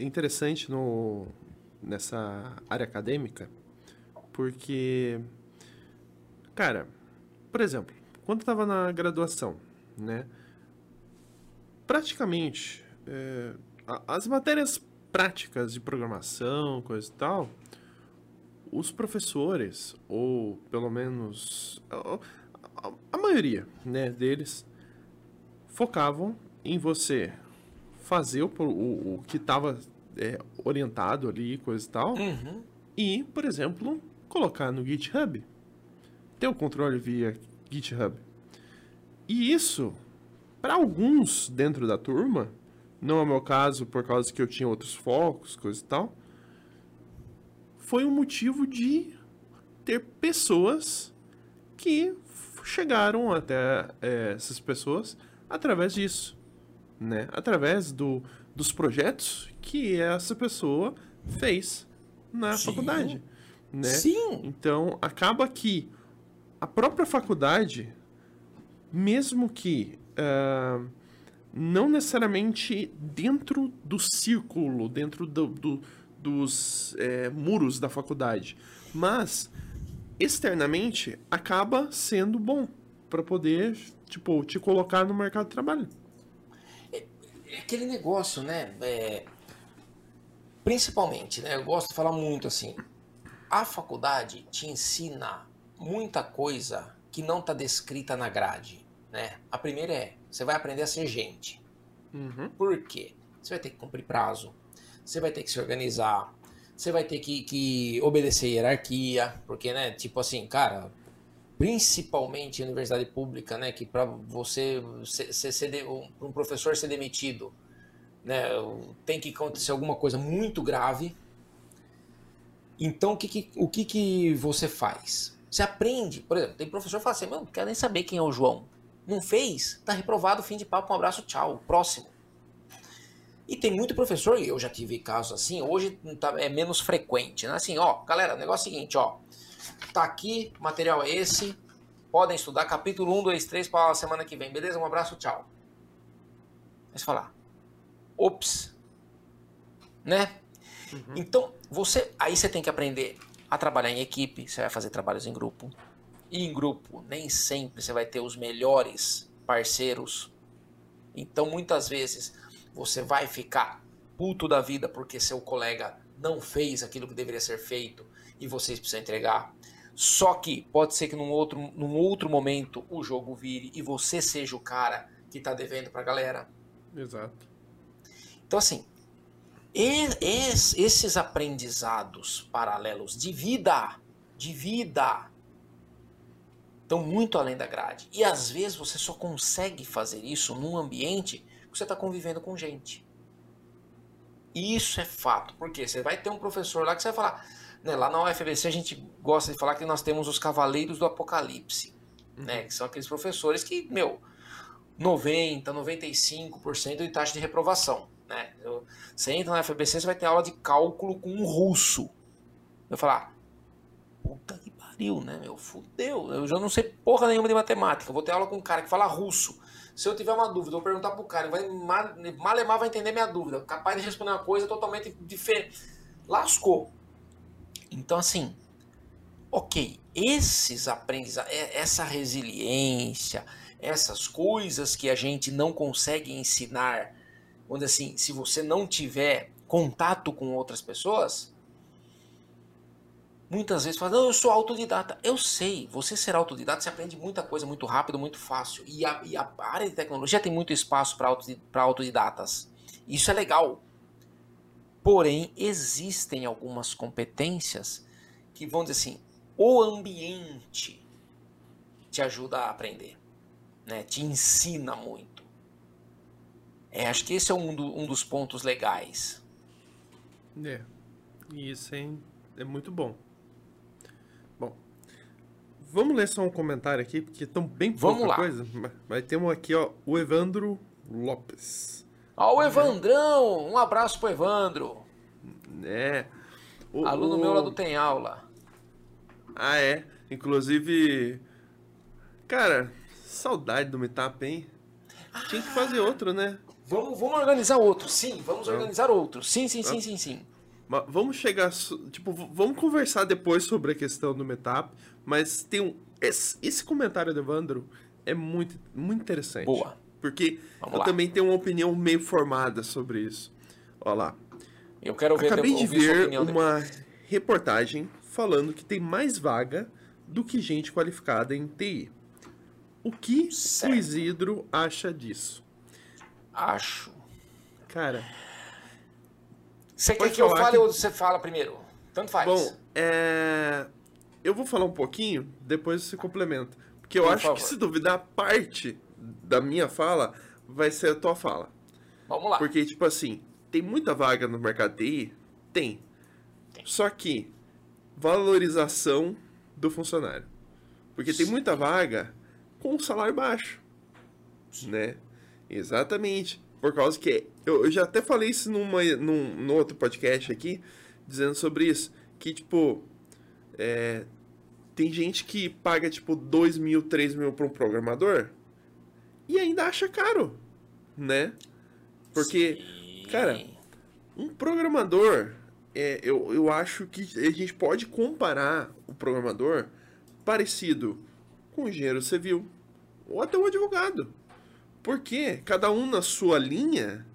interessante no, nessa área acadêmica, porque, cara, por exemplo, quando eu estava na graduação, né, praticamente é, as matérias práticas de programação, coisa e tal, os professores, ou pelo menos a, a, a maioria né, deles, focavam em você fazer o, o, o que estava é, orientado ali, coisa e tal. Uhum. E, por exemplo, colocar no GitHub. Ter o controle via GitHub. E isso, para alguns dentro da turma, não é o meu caso por causa que eu tinha outros focos, coisa e tal, foi um motivo de ter pessoas que chegaram até é, essas pessoas através disso né? Através do, dos projetos que essa pessoa fez na Sim. faculdade, né? Sim. Então, acaba que a própria faculdade, mesmo que uh, não necessariamente dentro do círculo, dentro do, do, dos é, muros da faculdade, mas externamente acaba sendo bom para poder tipo te colocar no mercado de trabalho aquele negócio, né? É, principalmente, né? Eu gosto de falar muito assim. A faculdade te ensina muita coisa que não está descrita na grade, né? A primeira é, você vai aprender a ser gente. Uhum. Por quê? Você vai ter que cumprir prazo, você vai ter que se organizar, você vai ter que, que obedecer hierarquia, porque, né, tipo assim, cara, principalmente universidade pública, né, que para você ser, ser um professor ser demitido, né, tem que acontecer alguma coisa muito grave. Então, o que, que, o que, que você faz? Você aprende. Por exemplo, tem professor que fala assim, não quero nem saber quem é o João. Não fez? Tá reprovado, fim de papo, um abraço, tchau. Próximo. E tem muito professor, e eu já tive casos assim, hoje tá, é menos frequente, né? Assim, ó, galera, o negócio é o seguinte, ó. Tá aqui, material é esse. Podem estudar capítulo 1, 2, 3 para a semana que vem. Beleza? Um abraço, tchau. Mas falar. Ops. Né? Uhum. Então, você aí você tem que aprender a trabalhar em equipe, você vai fazer trabalhos em grupo. E em grupo, nem sempre você vai ter os melhores parceiros. Então, muitas vezes, você vai ficar puto da vida porque seu colega não fez aquilo que deveria ser feito e vocês precisam entregar. Só que pode ser que num outro, num outro momento o jogo vire e você seja o cara que está devendo para a galera. Exato. Então, assim, esses aprendizados paralelos de vida, de vida, estão muito além da grade. E às vezes você só consegue fazer isso num ambiente que você está convivendo com gente. Isso é fato, porque você vai ter um professor lá que você vai falar. Né, lá na UFBC a gente gosta de falar que nós temos os cavaleiros do apocalipse, uhum. né, que são aqueles professores que, meu, 90, 95% de taxa de reprovação. Né? Você entra na FBC, você vai ter aula de cálculo com um russo. Eu falar, puta que pariu, né, meu? Fudeu. Eu já não sei porra nenhuma de matemática. Vou ter aula com um cara que fala russo. Se eu tiver uma dúvida, eu vou perguntar pro cara, vai malemar vai entender minha dúvida. Capaz de responder uma coisa totalmente diferente. Lascou. Então, assim, ok, esses aprendizados, é, essa resiliência, essas coisas que a gente não consegue ensinar onde assim, se você não tiver contato com outras pessoas, muitas vezes fala, não, eu sou autodidata. Eu sei, você ser autodidata, você aprende muita coisa muito rápido, muito fácil. E a, e a área de tecnologia tem muito espaço para autodidatas. Isso é legal. Porém, existem algumas competências que vão dizer assim, o ambiente te ajuda a aprender, né? te ensina muito. É, acho que esse é um, do, um dos pontos legais. É. E isso é, é muito bom. Bom. Vamos ler só um comentário aqui, porque estão bem pouca vamos lá. coisa. Mas temos aqui, ó, o Evandro Lopes. Ó, o Evandrão! Um abraço pro Evandro. É. O, Aluno o... meu lá do Tem Aula. Ah, é. Inclusive. Cara, saudade do Meetup, hein? Tinha que fazer outro, né? Vamos, vamos organizar outro, sim, vamos organizar outro. Sim, sim, sim, sim, sim. Mas vamos chegar. Tipo, vamos conversar depois sobre a questão do Metap, mas tem um. Esse, esse comentário do Evandro é muito, muito interessante. Boa. Porque vamos eu lá. também tenho uma opinião meio formada sobre isso. Olha lá. Eu quero ver Acabei de ver uma reportagem falando que tem mais vaga do que gente qualificada em TI. O que certo. o Isidro acha disso? Acho. Cara. Você quer que eu fale que... ou você fala primeiro? Tanto faz. Bom, é... eu vou falar um pouquinho, depois você complementa. Porque eu Por acho favor. que se duvidar, parte da minha fala vai ser a tua fala. Vamos lá. Porque, tipo assim, tem muita vaga no mercado TI? Tem. tem. Só que valorização do funcionário. Porque Sim. tem muita vaga com salário baixo. Sim. Né? Exatamente. Por causa que. Eu, eu já até falei isso numa, num, num outro podcast aqui, dizendo sobre isso. Que, tipo. É, tem gente que paga, tipo, 2 mil, 3 mil para um programador e ainda acha caro, né? Porque, Sim. cara, um programador, é, eu, eu acho que a gente pode comparar o programador parecido com o engenheiro civil ou até um advogado. Porque cada um na sua linha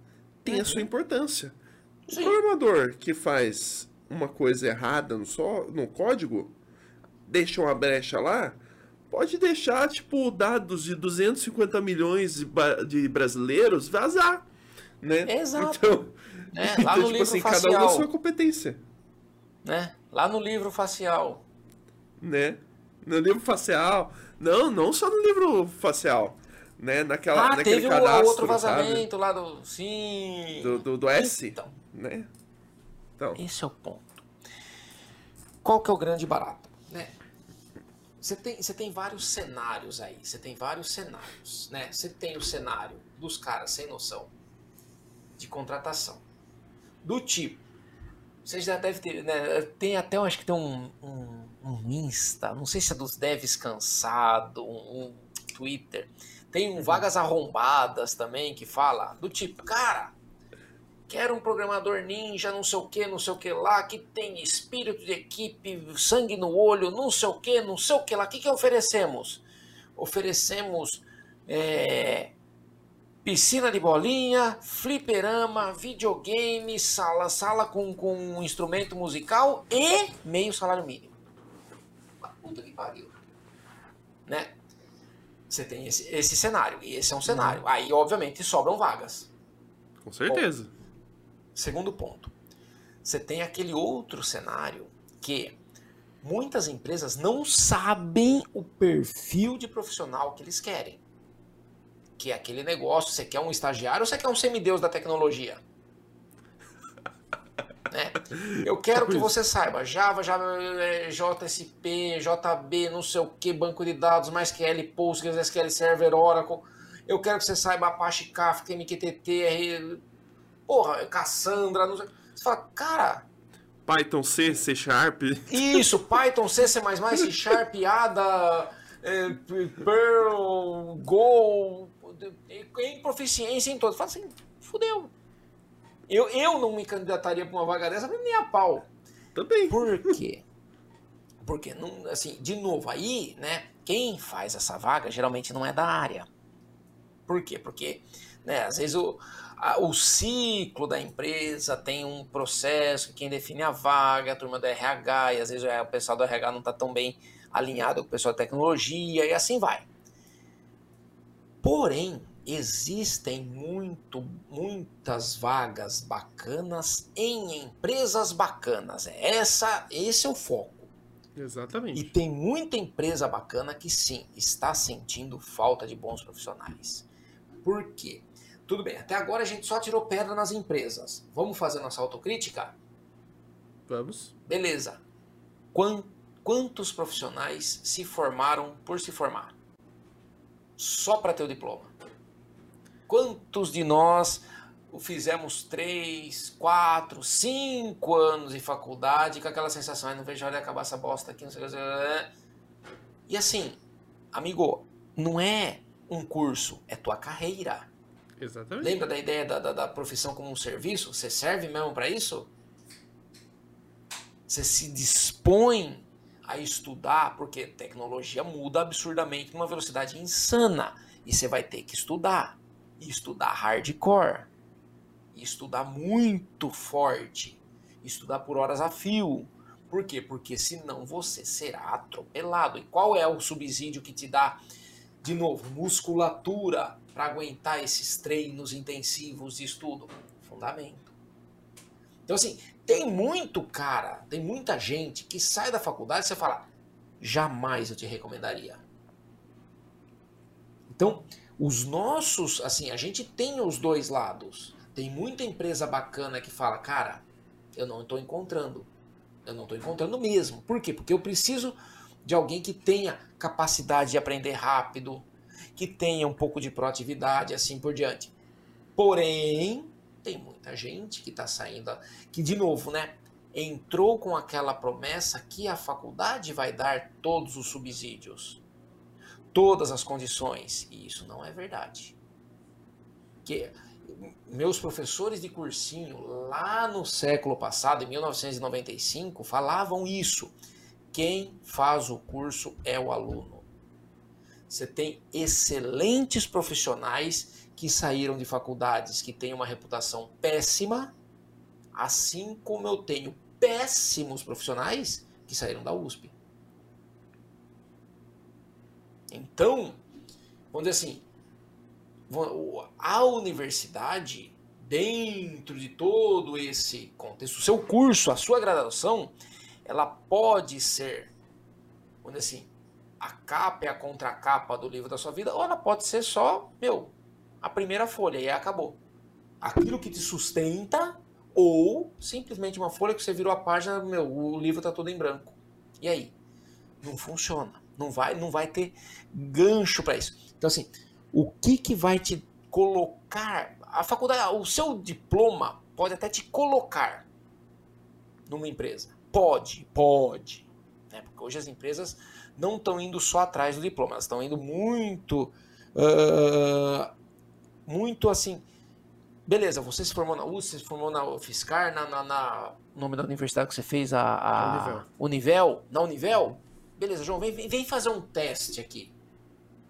tem uhum. a sua importância. O programador que faz uma coisa errada no, só, no código, deixa uma brecha lá, pode deixar, tipo, dados de 250 milhões de, de brasileiros vazar, né? Exato. Então, é, lá então, no tipo livro assim, facial. cada um na sua competência. Né? Lá no livro facial. Né? No livro facial. Não, não só no livro facial né? Naquela, ah, naquele teve cadastro, um outro vazamento sabe? lá do. Sim. Do, do, do S. Então, né? Então. Esse é o ponto. qual que é o grande barato? Né? Você tem, você tem vários cenários aí, você tem vários cenários, né? Você tem o cenário dos caras sem noção de contratação. Do tipo, você já deve ter, né? Tem até, eu acho que tem um, um, um Insta, não sei se é dos devs cansado, um, um Twitter. Tem um Vagas Arrombadas também que fala do tipo, cara, quero um programador ninja, não sei o que, não sei o que lá, que tem espírito de equipe, sangue no olho, não sei o que, não sei o que lá. O que, que oferecemos? Oferecemos é, piscina de bolinha, fliperama, videogame, sala, sala com, com um instrumento musical e meio salário mínimo. Puta que pariu. Né? Você tem esse, esse cenário, e esse é um cenário. Uhum. Aí, obviamente, sobram vagas. Com certeza. Segundo ponto, você tem aquele outro cenário que muitas empresas não sabem o perfil de profissional que eles querem. Que é aquele negócio, você quer um estagiário ou você quer um semideus da tecnologia? né? Eu quero que você saiba Java, Java, JSP, JB, não sei o que, banco de dados, MySQL, Postgres, SQL Server, Oracle. Eu quero que você saiba Apache Kafka, MQTT, porra, Cassandra, não sei. Você fala, cara. Python C, C Sharp. Isso, Python C, C, C Sharp, ADA, é, Perl, Go, em proficiência em todos. Fala assim, fudeu. Eu, eu não me candidataria para uma vaga dessa nem a pau. Também. Por quê? Porque, não, assim, de novo, aí, né, quem faz essa vaga geralmente não é da área. Por quê? Porque, né, às vezes o, o ciclo da empresa tem um processo que quem define a vaga, a turma do RH, e às vezes o pessoal do RH não está tão bem alinhado com o pessoal da tecnologia, e assim vai. Porém, existem muito, muitas vagas bacanas em empresas bacanas. Essa, esse é o foco. Exatamente. E tem muita empresa bacana que sim, está sentindo falta de bons profissionais. Por quê? Tudo bem, até agora a gente só tirou pedra nas empresas. Vamos fazer nossa autocrítica? Vamos. Beleza. Quantos profissionais se formaram por se formar? Só para ter o diploma. Quantos de nós fizemos três, quatro, cinco anos de faculdade com aquela sensação, ah, não vejo a hora de acabar essa bosta aqui, não sei o que. E assim, amigo, não é um curso, é tua carreira. Exatamente. Lembra da ideia da, da, da profissão como um serviço? Você serve mesmo para isso? Você se dispõe a estudar, porque tecnologia muda absurdamente numa velocidade insana. E você vai ter que estudar. E estudar hardcore. E estudar muito forte. Estudar por horas a fio. Por quê? Porque senão você será atropelado. E qual é o subsídio que te dá, de novo, musculatura, para aguentar esses treinos intensivos de estudo? Fundamento. Então, assim, tem muito cara, tem muita gente que sai da faculdade e você fala, jamais eu te recomendaria. Então, os nossos, assim, a gente tem os dois lados. Tem muita empresa bacana que fala, cara, eu não estou encontrando. Eu não estou encontrando mesmo. Por quê? Porque eu preciso de alguém que tenha capacidade de aprender rápido, que tenha um pouco de proatividade, assim por diante. Porém, tem muita gente que está saindo, que de novo, né? Entrou com aquela promessa que a faculdade vai dar todos os subsídios, todas as condições. E isso não é verdade. Que meus professores de cursinho lá no século passado, em 1995, falavam isso. Quem faz o curso é o aluno. Você tem excelentes profissionais que saíram de faculdades que têm uma reputação péssima, assim como eu tenho péssimos profissionais que saíram da USP. Então, vamos dizer assim, a universidade, dentro de todo esse contexto, o seu curso, a sua graduação, ela pode ser, vamos dizer assim, a capa é a contracapa do livro da sua vida, ou ela pode ser só, meu, a primeira folha e acabou. Aquilo que te sustenta, ou simplesmente uma folha que você virou a página, meu, o livro está todo em branco. E aí? Não funciona. Não vai, não vai ter gancho para isso. Então, assim, o que, que vai te colocar. A faculdade, o seu diploma pode até te colocar numa empresa. Pode, pode. Né? Porque hoje as empresas não estão indo só atrás do diploma, elas estão indo muito. Uh, muito assim. Beleza, você se formou na USP, você se formou na UFSCar, na, na, na nome da universidade que você fez, a, a Univel. Univel. Na Univel? Beleza, João, vem, vem fazer um teste aqui.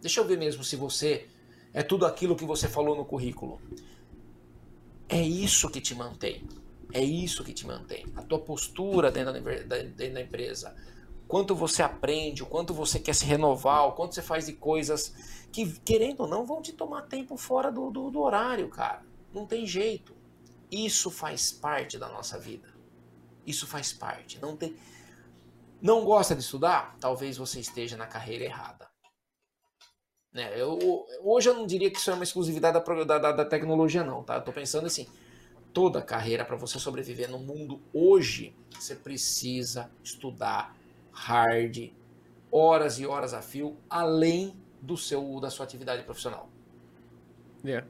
Deixa eu ver mesmo se você é tudo aquilo que você falou no currículo. É isso que te mantém. É isso que te mantém. A tua postura dentro da, dentro da empresa. Quanto você aprende, o quanto você quer se renovar, o quanto você faz de coisas que, querendo ou não, vão te tomar tempo fora do, do, do horário, cara. Não tem jeito. Isso faz parte da nossa vida. Isso faz parte. Não tem. Não gosta de estudar? Talvez você esteja na carreira errada. Né? Eu, hoje eu não diria que isso é uma exclusividade da, da, da tecnologia, não, tá? Eu tô pensando assim, toda carreira para você sobreviver no mundo hoje, você precisa estudar hard, horas e horas a fio, além do seu da sua atividade profissional. É.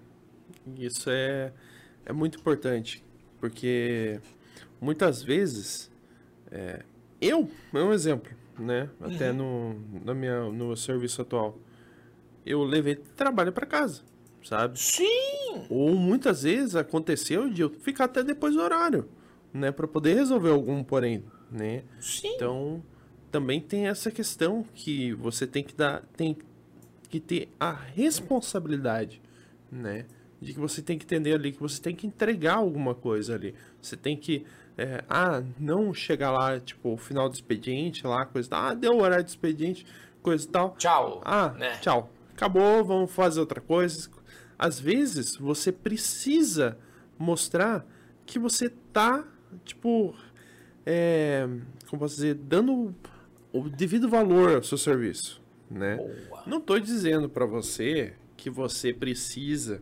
Isso é, é muito importante, porque muitas vezes é, eu, é um exemplo, né? Até uhum. no, na minha, no serviço atual eu levei trabalho para casa, sabe? Sim! Ou muitas vezes aconteceu de eu ficar até depois do horário, né, para poder resolver algum porém, né? Sim. Então, também tem essa questão que você tem que dar tem que ter a responsabilidade, né? De que você tem que entender ali que você tem que entregar alguma coisa ali. Você tem que é, ah, não chegar lá, tipo, o final do expediente lá, coisa, ah, deu o horário do expediente, coisa tal. Tchau. Ah, né? tchau acabou, vamos fazer outra coisa. Às vezes você precisa mostrar que você tá, tipo, é, como posso dizer, dando o devido valor ao seu serviço, né? Boa. Não estou dizendo para você que você precisa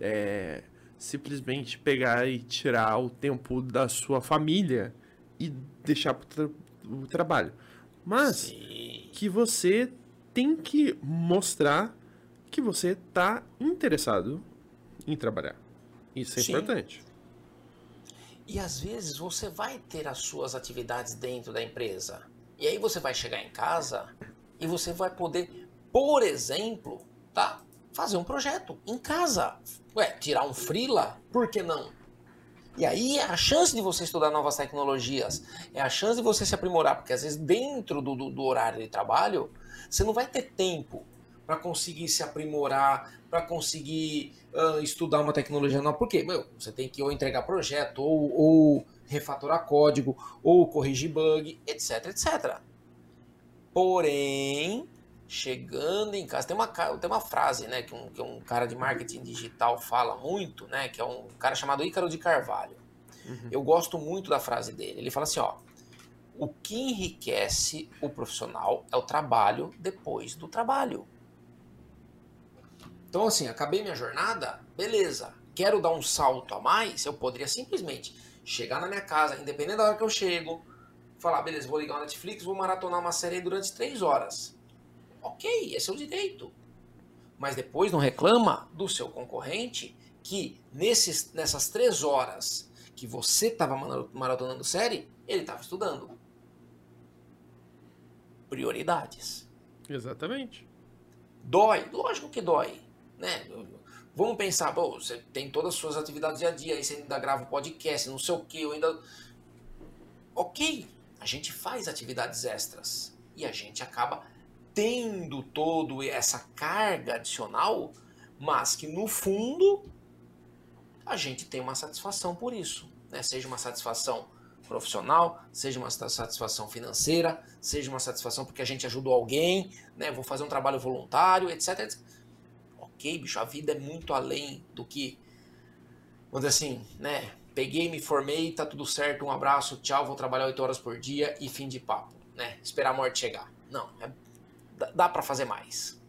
é, simplesmente pegar e tirar o tempo da sua família e deixar para tra o trabalho, mas Sim. que você tem que mostrar que você está interessado em trabalhar. Isso é Sim. importante. E às vezes você vai ter as suas atividades dentro da empresa. E aí você vai chegar em casa e você vai poder, por exemplo, tá? Fazer um projeto em casa. Ué, tirar um freela? Por que não? E aí é a chance de você estudar novas tecnologias, é a chance de você se aprimorar, porque às vezes dentro do, do, do horário de trabalho, você não vai ter tempo para conseguir se aprimorar, para conseguir uh, estudar uma tecnologia nova. Por quê? Meu, você tem que ou entregar projeto, ou, ou refatorar código, ou corrigir bug, etc, etc. Porém, chegando em casa, tem uma, tem uma frase né, que um, que um cara de marketing digital fala muito, né, que é um cara chamado Ícaro de Carvalho. Uhum. Eu gosto muito da frase dele. Ele fala assim, ó, o que enriquece o profissional é o trabalho depois do trabalho. Então, assim, acabei minha jornada, beleza. Quero dar um salto a mais, eu poderia simplesmente chegar na minha casa, independente da hora que eu chego, falar, beleza, vou ligar o Netflix, vou maratonar uma série durante três horas. Ok, é o direito. Mas depois não reclama do seu concorrente que nesses, nessas três horas que você estava maratonando série, ele estava estudando prioridades. Exatamente. Dói, lógico que dói, né? Vamos pensar, pô, você tem todas as suas atividades dia a dia, aí você ainda grava um podcast, não sei o que, eu ainda. Ok, a gente faz atividades extras e a gente acaba tendo todo essa carga adicional, mas que no fundo a gente tem uma satisfação por isso, né? Seja uma satisfação profissional, seja uma satisfação financeira, seja uma satisfação porque a gente ajudou alguém, né? Vou fazer um trabalho voluntário, etc, etc. Ok, bicho, a vida é muito além do que, vamos dizer assim, né? Peguei, me formei, tá tudo certo, um abraço, tchau, vou trabalhar oito horas por dia e fim de papo, né? Esperar a morte chegar. Não, é, dá para fazer mais.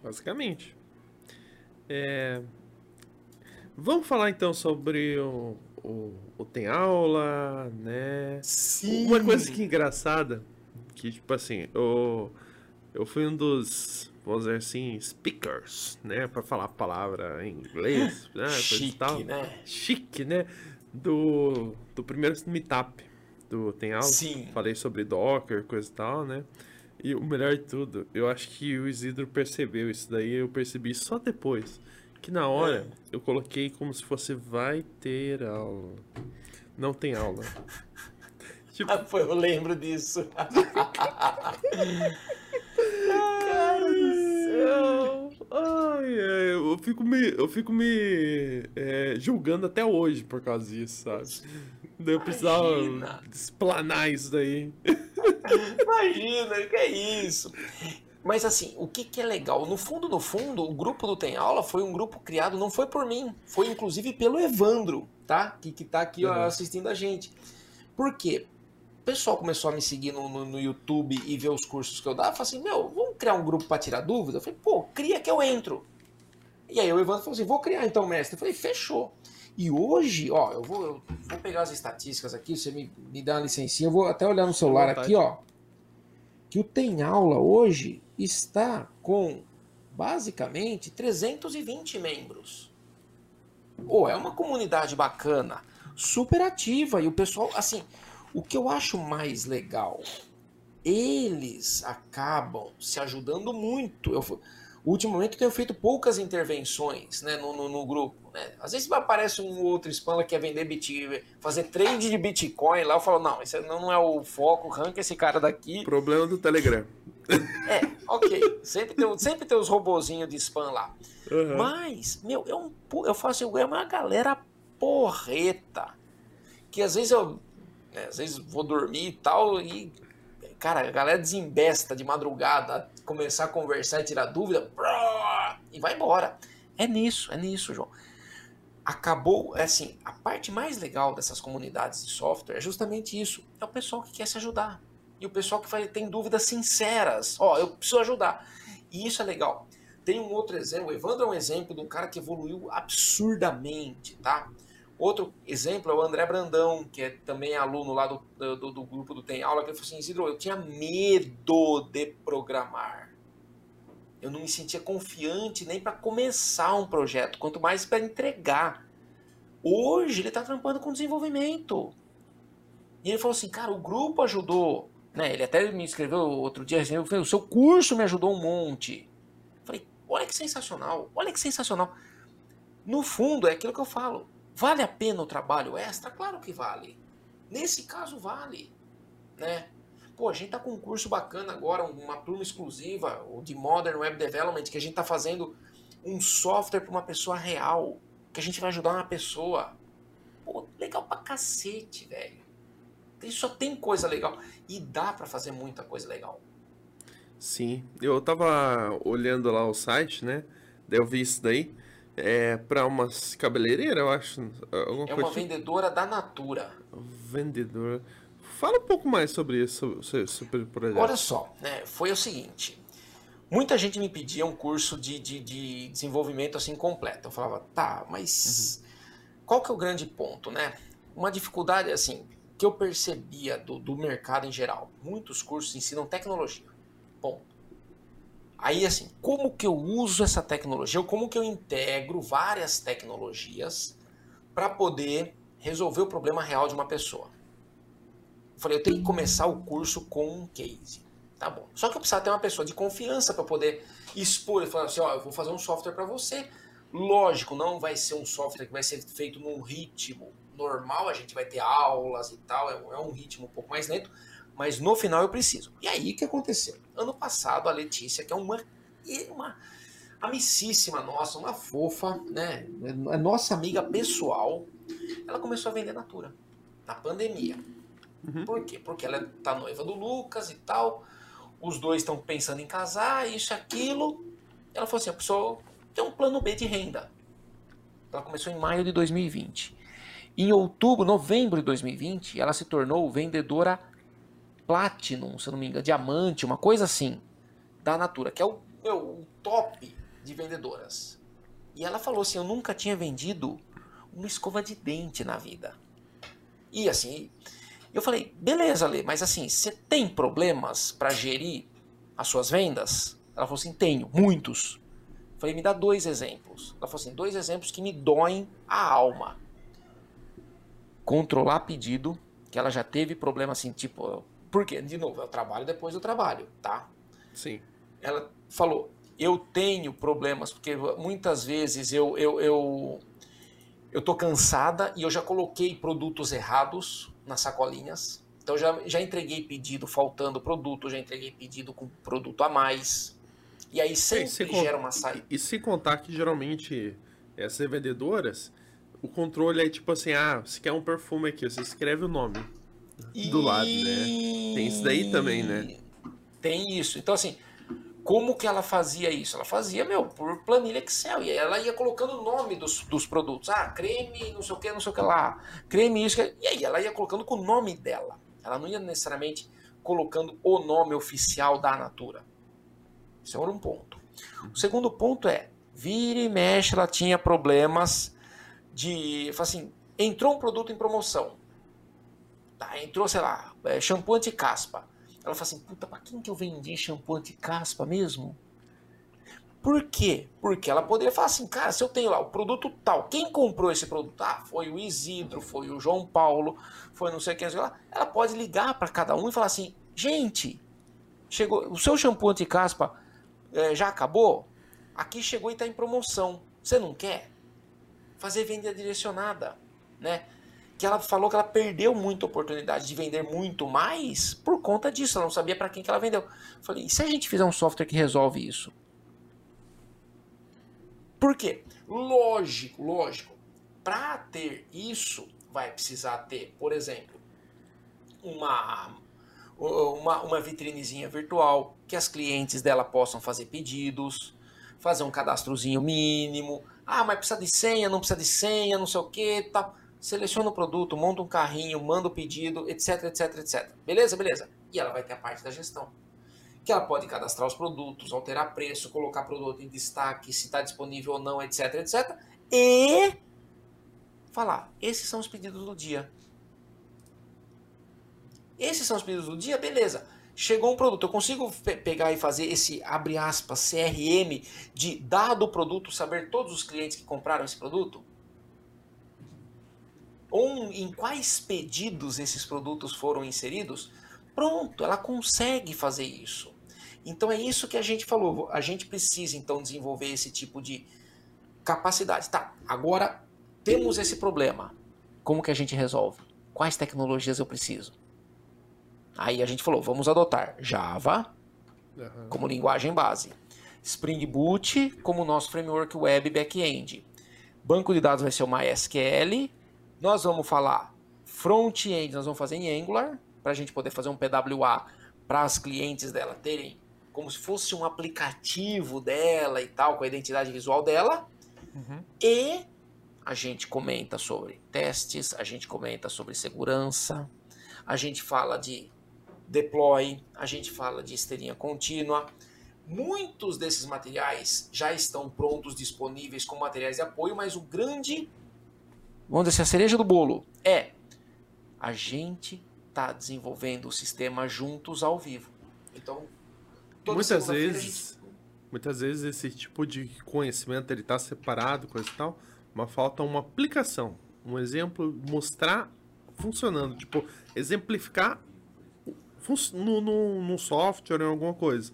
Basicamente. É... Vamos falar então sobre o, o, o Tem Aula, né? Sim. Uma coisa que é engraçada, que tipo assim, eu, eu fui um dos, vamos dizer assim, speakers, né? Pra falar a palavra em inglês, né? coisa e Chique, tal. né? Chique, né? Do, do primeiro meetup do Tem Aula. Sim. Falei sobre Docker, coisa e tal, né? E o melhor de tudo, eu acho que o Isidro percebeu isso daí, eu percebi só depois. Que na hora eu coloquei como se fosse vai ter aula. Não tem aula. Tipo, Ah, foi, eu lembro disso. céu! Ai, eu fico me, eu fico me é, julgando até hoje por causa disso, sabe? Eu precisava Imagina. explanar isso daí. Imagina, que é isso. Mas assim, o que, que é legal? No fundo, no fundo, o grupo do Tem Aula foi um grupo criado, não foi por mim, foi inclusive pelo Evandro, tá? Que, que tá aqui ó, Uhum. assistindo a gente. Por quê? O pessoal começou a me seguir no, no, no YouTube e ver os cursos que eu dava, falou assim, meu, vamos criar um grupo para tirar dúvida? Eu falei, pô, cria que eu entro. E aí o Evandro falou assim, vou criar então, mestre. Eu falei, fechou. E hoje, ó, eu vou, eu vou pegar as estatísticas aqui, você me, me dá uma licencinha, eu vou até olhar no celular aqui, ó. Que o Tem Aula hoje está com basicamente 320 membros. Pô, é uma comunidade bacana, super ativa e o pessoal, assim, o que eu acho mais legal, eles acabam se ajudando muito. Eu, ultimamente eu tenho feito poucas intervenções né, no, no, no grupo. Né? Às vezes aparece um outro spam que quer vender Bitcoin, fazer trade de Bitcoin lá, eu falo, não, isso não é o foco, arranca esse cara daqui. Problema do Telegram. É, ok. Sempre tem, sempre tem os robozinhos de spam lá. Uhum. Mas, meu, é um, eu faço assim, é uma galera porreta. Que às vezes eu. né, às vezes vou dormir e tal, e. Cara, a galera desembesta de madrugada, começar a conversar e tirar dúvida, e vai embora. É nisso, é nisso, João. Acabou, é assim, a parte mais legal dessas comunidades de software é justamente isso. É o pessoal que quer se ajudar. E o pessoal que tem dúvidas sinceras. Ó, eu preciso ajudar. E isso é legal. Tem um outro exemplo, o Evandro é um exemplo de um cara que evoluiu absurdamente, tá? Outro exemplo é o André Brandão, que é também aluno lá do, do, do grupo do Tem Aula, que ele falou assim, Isidro, eu tinha medo de programar. Eu não me sentia confiante nem para começar um projeto, quanto mais para entregar. Hoje ele está trampando com desenvolvimento. E ele falou assim, cara, o grupo ajudou. Né? Ele até me escreveu outro dia, assim, falei, o seu curso me ajudou um monte. Eu falei, olha que sensacional, olha que sensacional. No fundo, é aquilo que eu falo. Vale a pena o trabalho extra? Claro que vale. Nesse caso, vale. Né? Pô, a gente tá com um curso bacana agora, uma turma exclusiva, de Modern Web Development, que a gente tá fazendo um software para uma pessoa real, que a gente vai ajudar uma pessoa. Pô, legal pra cacete, velho. Só tem coisa legal. E dá para fazer muita coisa legal. Sim, eu tava olhando lá o site, né? Daí eu vi isso daí. É pra umas cabeleireiras, eu acho. Alguma É uma assim. vendedora da Natura. Vendedora. Fala um pouco mais sobre isso, sobre, o projeto. Olha só, né, foi o seguinte. Muita gente me pedia um curso de, de, de desenvolvimento assim completo. Eu falava, tá, mas qual que é o grande ponto, né? Uma dificuldade assim que eu percebia do, do mercado em geral. Muitos cursos ensinam tecnologia. Ponto. Aí assim, como que eu uso essa tecnologia? Ou como que eu integro várias tecnologias para poder resolver o problema real de uma pessoa? Eu falei, eu tenho que começar o curso com um case. Tá bom. Só que eu precisava ter uma pessoa de confiança para poder expor e falar assim, ó, eu vou fazer um software para você. Lógico, não vai ser um software que vai ser feito num ritmo normal, a gente vai ter aulas e tal, é um- é um ritmo um pouco mais lento, mas no final eu preciso. E aí o que aconteceu? Ano passado a Letícia, que é uma uma amicíssima nossa, uma fofa, né, é nossa amiga pessoal, ela começou a vender Natura na pandemia. Por quê? Porque ela tá noiva do Lucas e tal. Os dois estão pensando em casar, isso e aquilo. Ela falou assim: a pessoa tem um plano B de renda. Ela começou em maio de 2020. Em outubro, novembro de 2020, ela se tornou vendedora Platinum, se eu não me engano, diamante, uma coisa assim, da Natura, que é o, meu, o top de vendedoras. E ela falou assim: eu nunca tinha vendido uma escova de dente na vida. E assim, eu falei, beleza, Lê, mas assim, você tem problemas para gerir as suas vendas? Ela falou assim, tenho, muitos. Eu falei, me dá dois exemplos. Ela falou assim, dois exemplos que me doem a alma. Controlar pedido, que ela já teve problema assim, tipo, porque, de novo, eu trabalho depois do trabalho, tá? Sim. Ela falou, eu tenho problemas, porque muitas vezes eu, eu, eu, eu tô cansada e eu já coloquei produtos errados nas sacolinhas. Então já, já entreguei pedido faltando produto, já entreguei pedido com produto a mais. E aí sempre e gera uma saída. E, e se contar que geralmente essas vendedoras, o controle é tipo assim, ah, você quer um perfume aqui, você escreve o nome do lado, né? Tem isso daí também, né? Tem isso. Então assim, como que ela fazia isso? Ela fazia, meu, por planilha Excel. E ela ia colocando o nome dos, dos produtos. Ah, creme, não sei o que, não sei o que lá. Creme, isso. E aí ela ia colocando com o nome dela. Ela não ia necessariamente colocando o nome oficial da Natura. Esse era um ponto. O segundo ponto é, vira e mexe, ela tinha problemas de, assim, entrou um produto em promoção. Tá, entrou, sei lá, é, shampoo anti-caspa. Ela fala assim, puta, pra quem que eu vendi shampoo anti-caspa mesmo? Por quê? Porque ela poderia falar assim, cara, se eu tenho lá o produto tal, quem comprou esse produto? Ah, foi o Isidro, foi o João Paulo, foi não sei quem, sei lá. Ela pode ligar para cada um e falar assim, gente, chegou, o seu shampoo anti-caspa é, já acabou? Aqui chegou e está em promoção. Você não quer? Fazer venda direcionada, né? Que ela falou que ela perdeu muita oportunidade de vender muito mais por conta disso. Ela não sabia para quem que ela vendeu. Eu falei, e se a gente fizer um software que resolve isso? Por quê? Lógico, lógico. Para ter isso, vai precisar ter, por exemplo, uma, uma, uma vitrinezinha virtual que as clientes dela possam fazer pedidos, fazer um cadastrozinho mínimo. Ah, mas precisa de senha, não precisa de senha, não sei o que, tal. Tá seleciona o produto, monta um carrinho, manda o pedido, etc, etc, etc. Beleza? Beleza. E ela vai ter a parte da gestão. Que ela pode cadastrar os produtos, alterar preço, colocar produto em destaque, se está disponível ou não, etc, etc. E falar, esses são os pedidos do dia. Esses são os pedidos do dia, beleza. Chegou um produto, eu consigo pe pegar e fazer esse, abre aspas, CRM, de dado o produto, saber todos os clientes que compraram esse produto? Ou em quais pedidos esses produtos foram inseridos, pronto, ela consegue fazer isso. Então é isso que a gente falou. A gente precisa então desenvolver esse tipo de capacidade. Tá, agora temos esse problema. Como que a gente resolve? Quais tecnologias eu preciso? Aí a gente falou, vamos adotar Java uhum. como linguagem base, Spring Boot como nosso framework web back-end. Banco de dados vai ser o MySQL nós vamos falar front-end, nós vamos fazer em Angular, para a gente poder fazer um PWA para as clientes dela terem como se fosse um aplicativo dela e tal, com a identidade visual dela. Uhum. E a gente comenta sobre testes, a gente comenta sobre segurança, a gente fala de deploy, a gente fala de esteirinha contínua. Muitos desses materiais já estão prontos, disponíveis como materiais de apoio, mas o grande vamos dizer assim, a cereja do bolo é a gente tá desenvolvendo o sistema juntos ao vivo. Então, muitas vezes, gente... muitas vezes esse tipo de conhecimento ele tá separado, coisa e tal, mas falta uma aplicação, um exemplo, mostrar funcionando, tipo, exemplificar no, no, no software ou em alguma coisa.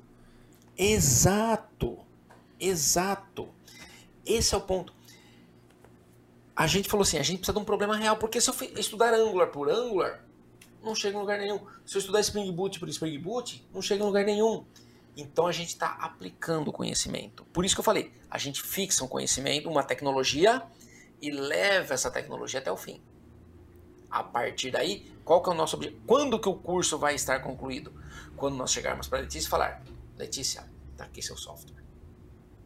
Exato, exato. Esse é o ponto a gente falou assim, a gente precisa de um problema real, porque se eu estudar Angular por Angular, não chega em lugar nenhum. Se eu estudar Spring Boot por Spring Boot, não chega em lugar nenhum. Então a gente está aplicando o conhecimento. Por isso que eu falei, a gente fixa um conhecimento, uma tecnologia e leva essa tecnologia até o fim. A partir daí, qual que é o nosso objetivo? Quando que o curso vai estar concluído? Quando nós chegarmos para Letícia e falar, Letícia, está aqui seu software.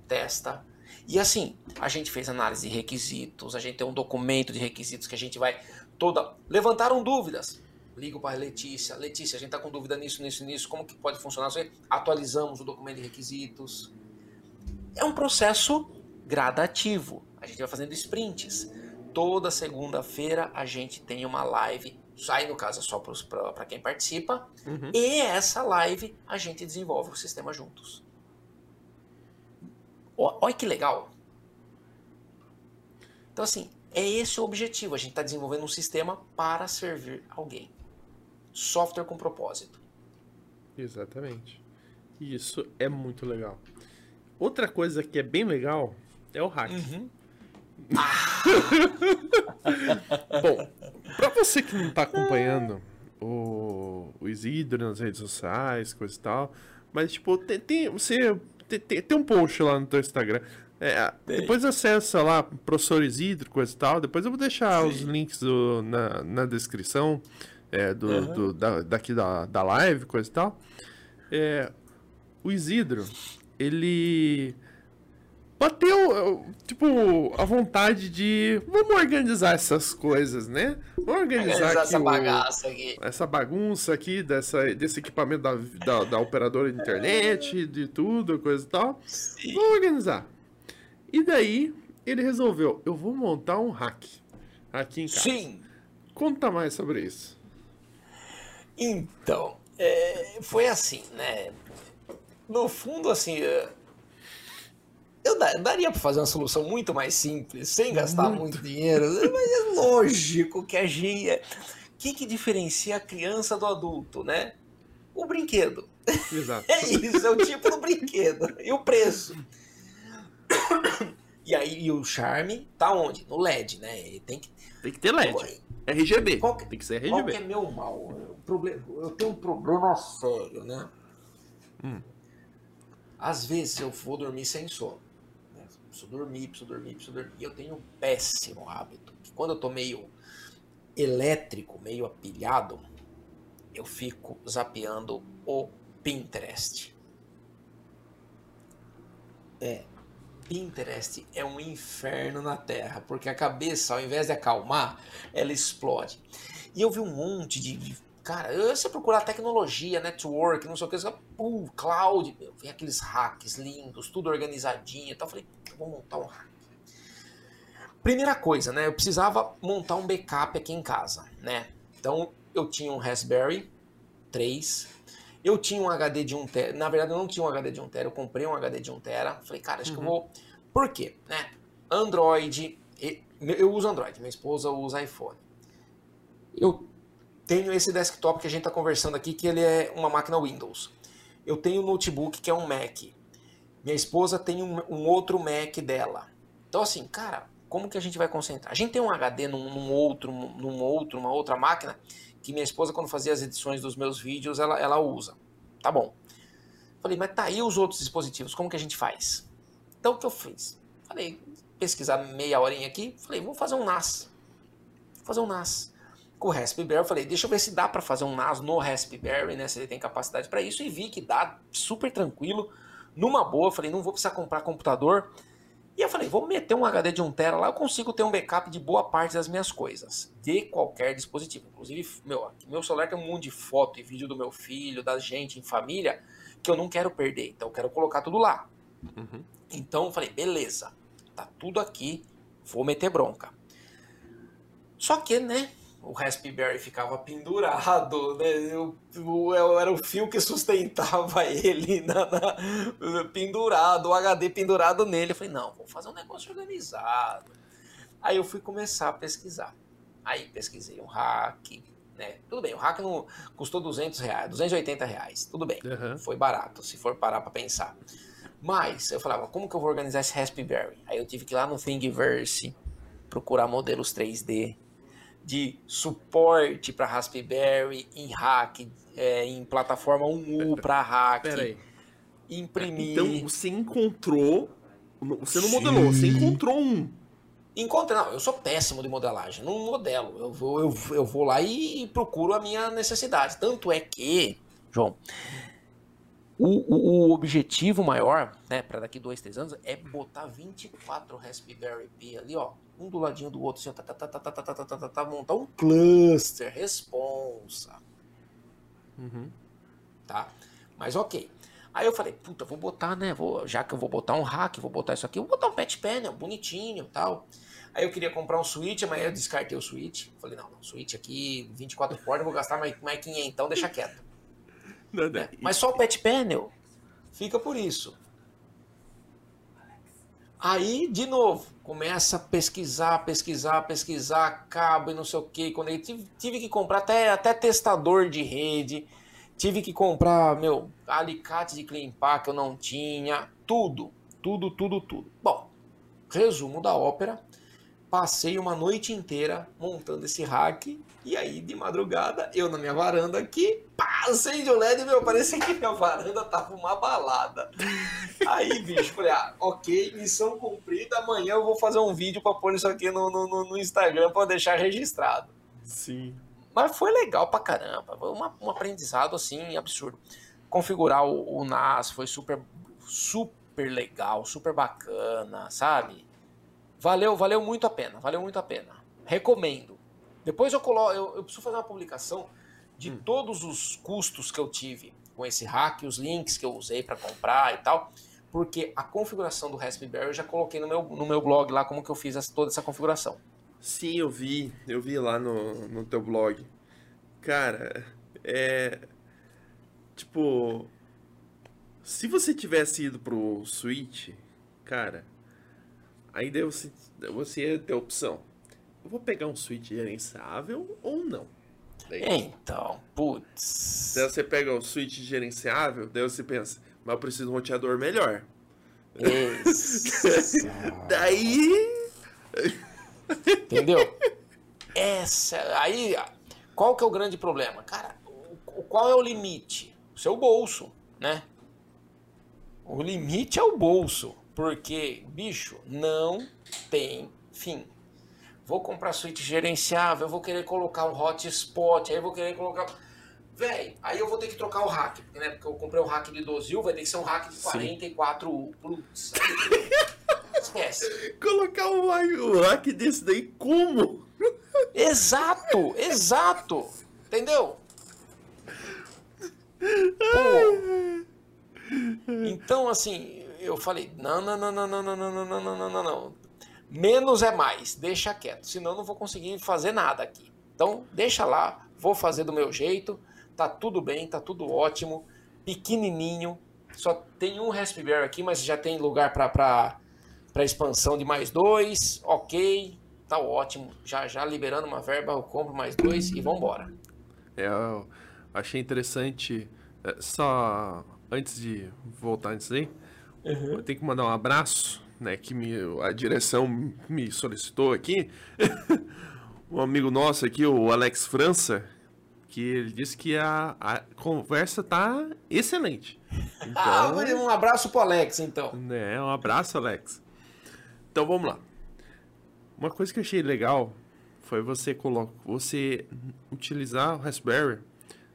Testa, e assim, a gente fez análise de requisitos, a gente tem um documento de requisitos que a gente vai toda. Levantaram dúvidas. Ligo para a Letícia. Letícia, a gente está com dúvida nisso, nisso, nisso. Como que pode funcionar? Atualizamos o documento de requisitos. É um processo gradativo. A gente vai fazendo sprints. toda segunda-feira a gente tem uma live. Aí, no caso, é só para quem participa. Uhum. E essa live a gente desenvolve o sistema juntos. Olha que legal. Então, assim, é esse o objetivo. A gente está desenvolvendo um sistema para servir alguém. Software com propósito. Exatamente. Isso é muito legal. Outra coisa que é bem legal é o hack. Bom, pra você que não tá acompanhando o, o Isidro nas redes sociais, coisa e tal, mas tipo, tem, tem- você tem, tem- tem um post lá no teu Instagram. É, depois acessa lá, professor Isidro, coisa e tal. Depois eu vou deixar os links do- na, na descrição é, do, do- da, daqui da, da live, coisa e tal. É, o Isidro, ele bateu, tipo, a vontade de vamos organizar essas coisas, né? Vamos organizar, Organizar essa o- bagaça aqui. essa bagunça aqui dessa, desse equipamento da, da, da operadora de internet, de tudo, coisa e tal. Vamos organizar. E daí ele resolveu, eu vou montar um hack aqui em casa. Sim. Conta mais sobre isso. Então, é, foi assim, né? No fundo, assim, é, eu da- daria para fazer uma solução muito mais simples, sem gastar muito, dinheiro, mas é lógico que a gente. O que, que diferencia a criança do adulto, né? O brinquedo. Exato. É isso, é o tipo do brinquedo. E o preço. E aí, e o charme tá onde? No LED, né? Ele tem que. Tem que ter LED. RGB. Qual que- Tem que ser Qual que é RGB. meu mal? O problema, eu tenho um problema sério, né? Hum. Às vezes eu vou dormir sem sono. Preciso dormir, preciso dormir, preciso dormir. E eu tenho um péssimo hábito. Que quando eu tô meio elétrico, meio apilhado, eu fico zapeando o Pinterest. É. Pinterest é um inferno na Terra, porque a cabeça, ao invés de acalmar, ela explode. E eu vi um monte de. Cara, eu- procurar tecnologia, network, não sei o que, uh, cloud, meu, vem aqueles hacks lindos, tudo organizadinho e tal. Eu falei, vou montar um hack. Primeira coisa, né? Eu precisava montar um backup aqui em casa, né? Então eu tinha um Raspberry 3, eu tinha um HD de 1 tera. Na verdade, eu não tinha um HD de 1 tera, eu comprei um HD de 1 tera. Falei, cara, acho que eu vou. Por quê? Né? Android. Eu uso Android, minha esposa usa iPhone. Eu tenho esse desktop que a gente está conversando aqui, que ele é uma máquina Windows. Eu tenho um notebook que é um Mac. Minha esposa tem um, um outro Mac dela. Então, assim, cara, como que a gente vai concentrar? A gente tem um HD num, num outro, num outro, uma outra máquina, que minha esposa, quando fazia as edições dos meus vídeos, ela, ela usa. Tá bom. Falei, mas tá aí os outros dispositivos, como que a gente faz? Então, o que eu fiz? Falei, pesquisar meia horinha aqui, falei, vou fazer um NAS. Vou fazer um NAS. Com o Raspberry, eu falei, deixa eu ver se dá para fazer um NAS no Raspberry, né? Se ele tem capacidade para isso. E vi que dá super tranquilo, numa boa. Falei, não vou precisar comprar computador. E eu falei, vou meter um HD de 1 tera lá, eu consigo ter um backup de boa parte das minhas coisas, de qualquer dispositivo. Inclusive, meu, meu celular tem um monte de foto e vídeo do meu filho, da gente em família, que eu não quero perder. Então eu quero colocar tudo lá. Uhum. Então eu falei, beleza, tá tudo aqui, vou meter bronca. Só que, né, o Raspberry ficava pendurado, né? Eu era o fio que sustentava ele na, na- pendurado, o HD pendurado nele. Eu falei, não, vou fazer um negócio organizado. Aí eu fui começar a pesquisar. Aí pesquisei um hack, né? Tudo bem, o hack não custou 200 reais, 280 reais, tudo bem. Aham. Foi barato, se for parar pra pensar. Mas eu falava, como que eu vou organizar esse Raspberry? Aí eu tive que ir lá no Thingiverse, procurar modelos 3D de suporte para Raspberry em hack, é, em plataforma 1U para hack, imprimir. Então você encontrou. Você não modelou, você encontrou um. Encontra, não, eu sou péssimo de modelagem, não modelo. Eu vou, eu, eu vou lá e procuro a minha necessidade. Tanto é que, João, o, o, o objetivo maior, né, para daqui dois, três anos, é botar 24 Raspberry Pi ali, ó, um do ladinho do outro, assim, tá, tá, tá, tá, tá, tá, tá, tá, tá, tá, montar um cluster, responsa, Uhum. tá? Mas ok. Aí eu falei, puta, vou botar, né? Vou, já que eu vou botar um hack, vou botar isso aqui, vou botar um patch panel bonitinho e tal. Aí eu queria comprar um Switch, mas eu descartei o Switch. Falei, não, não Switch aqui, 24 portas, vou gastar mais, mais 500, então deixa quieto. Não, não. Né? Mas só o Pet Panel fica por isso. Aí, de novo, começa a pesquisar, pesquisar, pesquisar, cabo e não sei o que. Quando eu tive, tive, que comprar até, até testador de rede, tive que comprar, meu, alicate de climpar que eu não tinha, tudo, tudo, tudo, tudo. Bom, resumo da ópera, passei uma noite inteira montando esse hack e aí, de madrugada, eu na minha varanda aqui, pá, acende o LED, meu, parecia que minha varanda tava uma balada. Aí, bicho, falei, ah, ok, missão cumprida, amanhã eu vou fazer um vídeo pra pôr isso aqui no, no, no Instagram pra deixar registrado. Sim. Mas foi legal pra caramba, foi uma, um aprendizado, assim, absurdo. Configurar o, o NAS foi super, super legal, super bacana, sabe? Valeu, valeu muito a pena, valeu muito a pena. Recomendo depois eu coloco, eu, eu preciso fazer uma publicação de hum. todos os custos que eu tive com esse hack, os links que eu usei para comprar e tal, porque a configuração do Raspberry eu já coloquei no meu, no meu blog lá como que eu fiz essa, toda essa configuração. Sim, eu vi, eu vi lá no, no teu blog. Cara, é. Tipo. Se você tivesse ido pro Switch, cara, aí você, você ia ter opção eu vou pegar um switch gerenciável ou não? Daí, então, putz. Daí você pega o switch gerenciável, daí você pensa, mas eu preciso de um roteador melhor. daí. Entendeu? Essa. Aí, qual que é o grande problema? Cara, qual é o limite? O seu bolso, né? O limite é o bolso. Porque, bicho, não tem fim vou comprar suíte gerenciável, eu vou querer colocar um hotspot, aí eu vou querer colocar. Véi, aí eu vou ter que trocar o hack, né? Porque eu comprei um hack de 12 vai ter que ser um hack de 44 U. Esquece. Colocar um, um hack desse daí como? Exato, exato. Entendeu? Pô. Então, assim, eu falei, não, não, não, não, não, não, não, não, não, não, não, não. Menos é mais, deixa quieto, senão não vou conseguir fazer nada aqui. Então, deixa lá, vou fazer do meu jeito, tá tudo bem, tá tudo ótimo, pequenininho, só tem um Raspberry aqui, mas já tem lugar para expansão de mais dois, ok, tá ótimo, já já liberando uma verba, eu compro mais dois e vamos embora. É, eu achei interessante, é, só antes de voltar nisso aí, uhum. eu tenho que mandar um abraço né, que me, a direção me solicitou aqui, um amigo nosso aqui, o Alex França, que ele disse que a, a conversa tá excelente. Então, ah, um abraço pro Alex, então. É, um abraço, Alex. Então vamos lá. Uma coisa que eu achei legal foi você colocar, você utilizar o Raspberry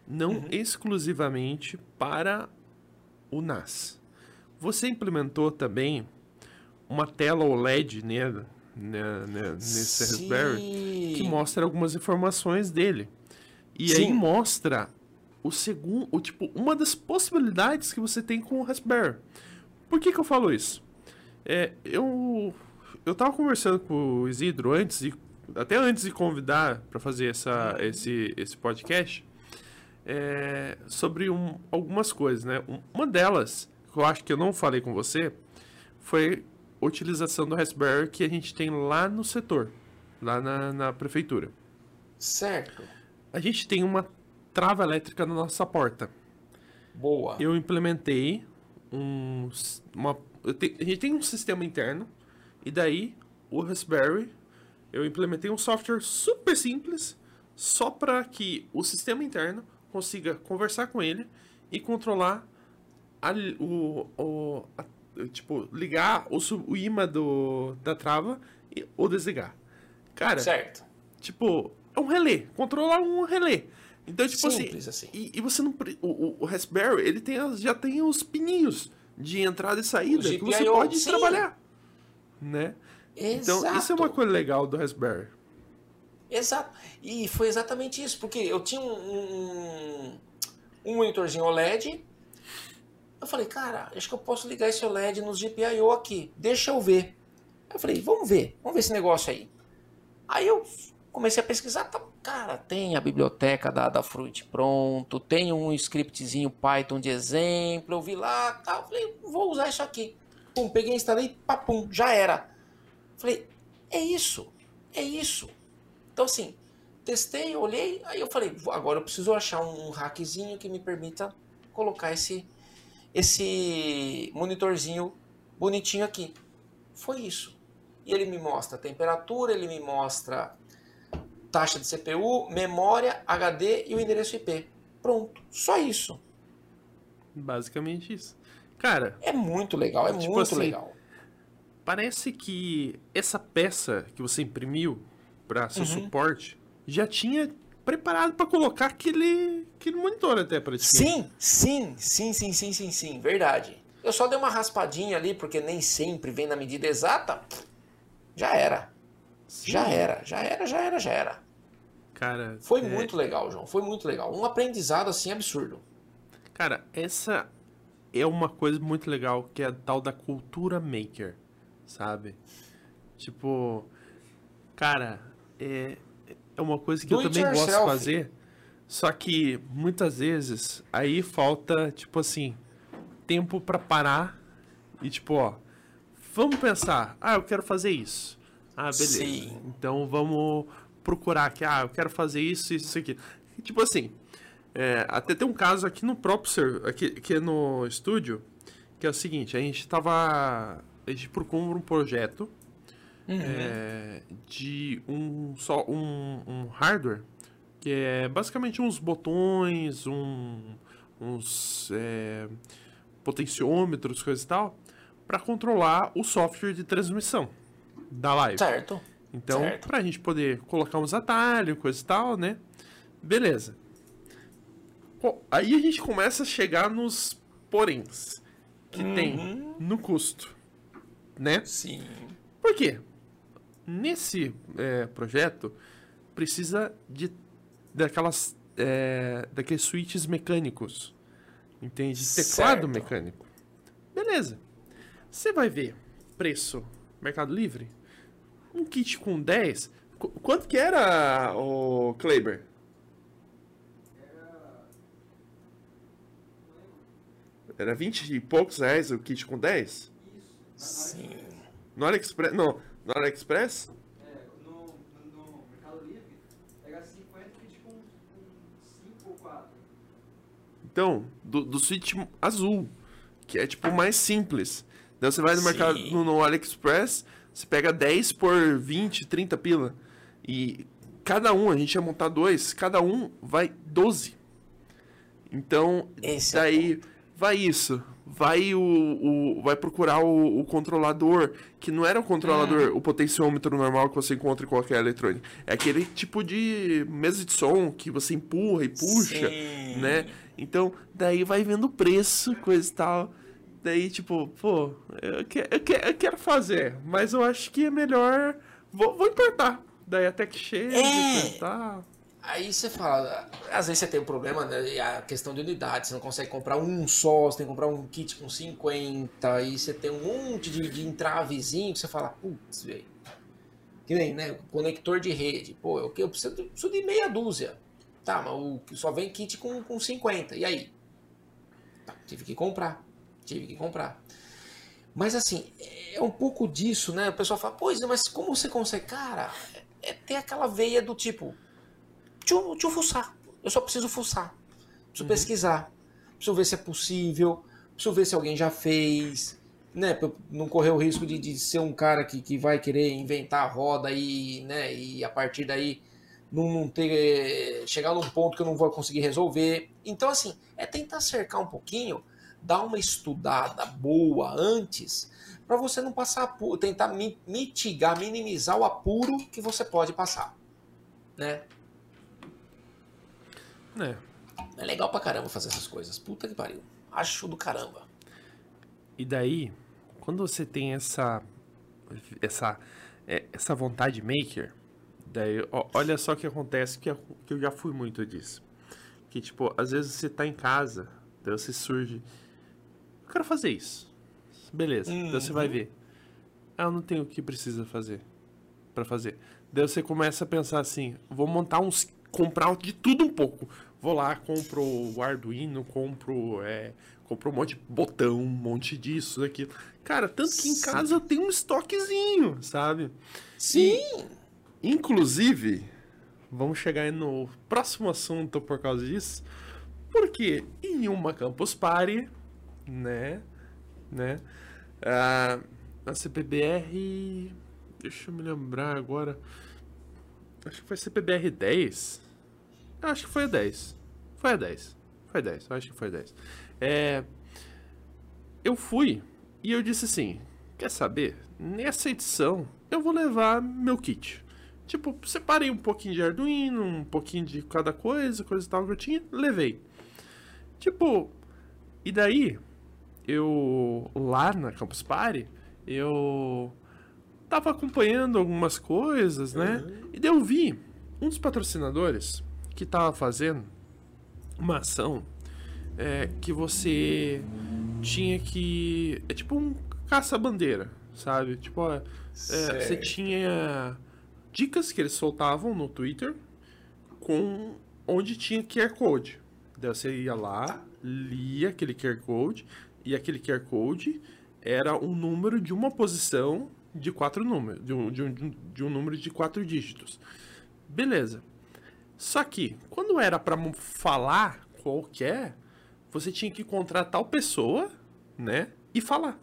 não uhum. exclusivamente para o NAS. Você implementou também uma tela OLED né, né, né, nesse Raspberry que mostra algumas informações dele. E Sim. aí mostra o segundo, o tipo, uma das possibilidades que você tem com o Raspberry. Por que, que eu falo isso? É, eu eu tava conversando com o Isidro antes de, até antes de convidar para fazer essa, esse, esse podcast é, sobre um, algumas coisas, né? Uma delas eu acho que eu não falei com você foi utilização do Raspberry que a gente tem lá no setor, lá na, na prefeitura. Certo. A gente tem uma trava elétrica na nossa porta. Boa. Eu implementei um, uma, te, a gente tem um sistema interno e daí o Raspberry eu implementei um software super simples só para que o sistema interno consiga conversar com ele e controlar a, o, o, a tipo, ligar o, o imã do, da trava e, ou desligar. Cara, certo. tipo, é um relé, controlar um relé. Então, tipo assim, Simples, assim, assim. E, e, você não. O, o, Raspberry, ele tem, já tem os pininhos de entrada e saída que você pode sim. trabalhar. Né? Exato. Então, isso é uma coisa legal do Raspberry. Exato. E foi exatamente isso, porque eu tinha um, um, um monitorzinho OLED eu falei, cara, acho que eu posso ligar esse OLED nos GPIO aqui. Deixa eu ver. Eu falei, vamos ver, vamos ver esse negócio aí. Aí eu comecei a pesquisar, tá, cara, tem a biblioteca da, da Fruit pronto, tem um scriptzinho Python de exemplo, eu vi lá, tá, falei, vou usar isso aqui. Pum, peguei, instalei, papum, já era. Falei, é isso, é isso. Então assim, testei, olhei, aí eu falei, agora eu preciso achar um hackzinho que me permita colocar esse esse monitorzinho bonitinho aqui. Foi isso. E ele me mostra temperatura, ele me mostra taxa de CPU, memória, HD e o endereço IP. Pronto, só isso. Basicamente isso. Cara, é muito legal, é tipo muito assim, legal. Parece que essa peça que você imprimiu para seu uhum. suporte já tinha preparado para colocar aquele, aquele monitor até para Sim, sim, sim, sim, sim, sim, sim, verdade. Eu só dei uma raspadinha ali porque nem sempre vem na medida exata. Já era. Sim. Já era, já era, já era, já era. Cara, foi é... muito legal, João. Foi muito legal. Um aprendizado assim absurdo. Cara, essa é uma coisa muito legal que é a tal da cultura maker, sabe? Tipo, cara, é, é uma coisa que Do eu também yourself. gosto de fazer. Só que muitas vezes aí falta, tipo assim, tempo para parar e tipo, ó, vamos pensar, ah, eu quero fazer isso. Ah, beleza. Sim. Então vamos procurar aqui, ah, eu quero fazer isso, isso, aqui. E, tipo assim, é, até tem um caso aqui no próprio aqui, aqui no estúdio, que é o seguinte, a gente tava. A gente procura um projeto uhum. é, de um só um, um, hardware que é basicamente uns botões, um, uns é, potenciômetros, coisa e tal, para controlar o software de transmissão da live. Certo. Então, certo. pra gente poder colocar uns atalhos, coisa e tal, né? Beleza. Bom, aí a gente começa a chegar nos poréns que uhum. tem no custo, né? Sim. Por quê? Nesse é, projeto precisa de daquelas é, daqueles switches mecânicos, entende? Teclado certo. mecânico. Beleza. Você vai ver preço Mercado Livre? Um kit com 10. Qu quanto que era o Kleber? Era 20 e poucos reais o kit com 10? Sim. No AliExpress? Não, no AliExpress? É, no, no Mercado Livre, pega 50 kit com, 5 ou 4. Então, do, do Switch azul, que é tipo mais simples. Daí você vai no Sim. mercado no, no, AliExpress, você pega 10 por 20, 30 pila. E cada um, a gente ia montar dois, cada um vai 12. Então, Esse é daí é vai isso. Vai o, o vai procurar o, o, controlador, que não era o controlador, hum. o potenciômetro normal que você encontra em qualquer eletrônica. É aquele tipo de mesa de som que você empurra e puxa, Sim. né? Então, daí vai vendo o preço, coisa e tal. Daí, tipo, pô, eu, que, eu, que, eu quero fazer, mas eu acho que é melhor. Vou, vou importar. Daí até que chega, é. tá. Aí você fala, às vezes você tem um problema, né? A questão de unidade, você não consegue comprar um só, você tem que comprar um kit com 50, aí você tem um monte de, de entravezinho que você fala, putz, velho. Que nem, né? Conector de rede. Pô, eu, eu preciso, preciso de meia dúzia. Tá, mas o, só vem kit com, com 50. E aí? Tá, tive que comprar tive que comprar. Mas assim, é um pouco disso, né? O pessoal fala, pois, mas como você consegue? Cara, é ter aquela veia do tipo, deixa eu, deixa eu fuçar. Eu só preciso fuçar. Preciso uhum. pesquisar. Preciso ver se é possível. Preciso ver se alguém já fez. Né, pra não correr o risco de, de ser um cara que, que vai querer inventar a roda e, né, e a partir daí não, não ter. chegar num ponto que eu não vou conseguir resolver. Então, assim, é tentar cercar um pouquinho dar uma estudada boa antes, para você não passar tentar mitigar, minimizar o apuro que você pode passar, né? É. É legal pra caramba fazer essas coisas. Puta que pariu. Acho do caramba. E daí, quando você tem essa essa é, essa vontade maker, daí olha só o que acontece que eu já fui muito disso. Que tipo, às vezes você tá em casa, daí você surge eu quero fazer isso. Beleza, uhum. então você vai uhum. ver. Ah, eu não tenho o que precisa fazer para fazer. Daí você começa a pensar assim, vou montar uns comprar de tudo um pouco. Vou lá, compro o Arduino, compro é, compro um monte de botão, um monte disso, daquilo. Cara, tanto que em Sim. casa eu tenho um estoquezinho, sabe? Sim! Inclusive, vamos chegar aí no próximo assunto por causa disso, porque em uma Campus Party, né, né, a, a CPBR, deixa eu me lembrar agora, acho que foi CPBR 10, eu acho que foi a 10, foi a 10, foi a 10, eu acho que foi a 10. É, eu fui e eu disse assim, quer saber, nessa edição eu vou levar meu kit. Tipo, separei um pouquinho de Arduino, um pouquinho de cada coisa, coisa e tal que eu tinha, levei. Tipo, e daí, eu lá na Campus Party, eu tava acompanhando algumas coisas, né? E daí eu vi um dos patrocinadores que tava fazendo uma ação é, que você tinha que. É tipo um caça-bandeira, sabe? Tipo, ó, é, você tinha dicas que eles soltavam no Twitter com onde tinha QR Code. Daí você ia lá, lia aquele QR Code, e aquele QR Code era um número de uma posição de quatro números, de um, de um, de um- número de quatro dígitos. Beleza. Só que, quando era pra mo- falar qualquer, você tinha que encontrar tal pessoa, né? E falar.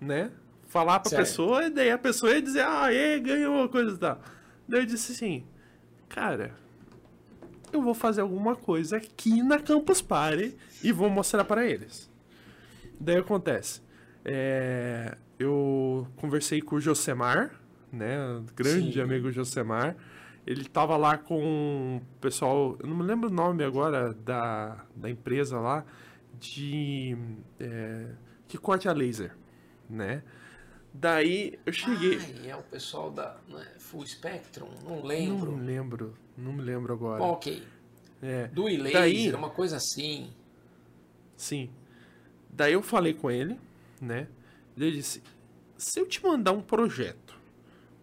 Né? Falar pra Certo. pessoa, e daí a pessoa ia dizer, ah, e ganhou, coisa e tal. Daí eu disse assim, cara, eu vou fazer alguma coisa aqui na Campus Party e vou mostrar para eles. Daí acontece, é, eu conversei com o Josemar, né, grande Sim. amigo Josemar, ele tava lá com o pessoal, eu não me lembro o nome agora da, da empresa lá, de é, que corte a laser, né? Daí eu cheguei, Ai, é o pessoal da não é, Full Spectrum? Não lembro. não me lembro, não me lembro agora. Bom, ok. É. Do Laser, Daí- uma coisa assim. Sim. Daí eu falei com ele, né? Ele disse: se eu te mandar um projeto,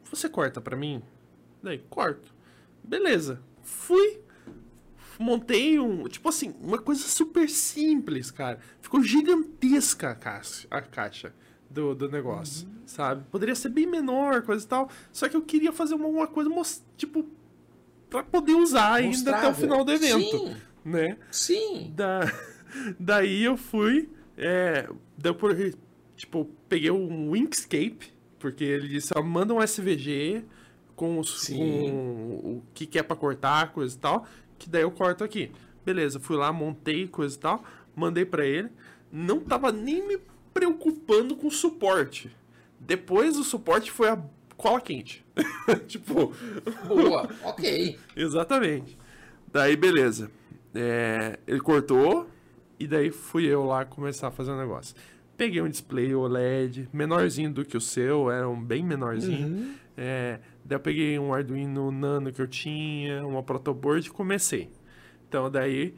você corta pra mim? Daí, corto. Beleza. Fui. Montei um. Tipo assim, uma coisa super simples, cara. Ficou gigantesca a caixa, a caixa do, do negócio, sabe? Poderia ser bem menor, coisa e tal. Só que eu queria fazer uma, uma coisa, tipo, pra poder usar ainda até o Mostrável. final do evento, Sim, né? sim. Da... Daí eu fui, é, deu por, tipo, peguei um Inkscape, porque ele disse, ó, manda um SVG com, os, com o que que é pra cortar, coisa e tal, que daí eu corto aqui. Beleza, fui lá, montei, coisa e tal, mandei pra ele, não tava nem me preocupando com o suporte. Depois o suporte foi a cola quente. tipo, Boa, ok. Exatamente. Daí, beleza. É, ele cortou e daí fui eu lá começar a fazer o negócio. Peguei um display OLED, menorzinho do que o seu, era um bem menorzinho. Uhum. É, daí eu peguei um Arduino Nano que eu tinha, uma protoboard e comecei. Então daí,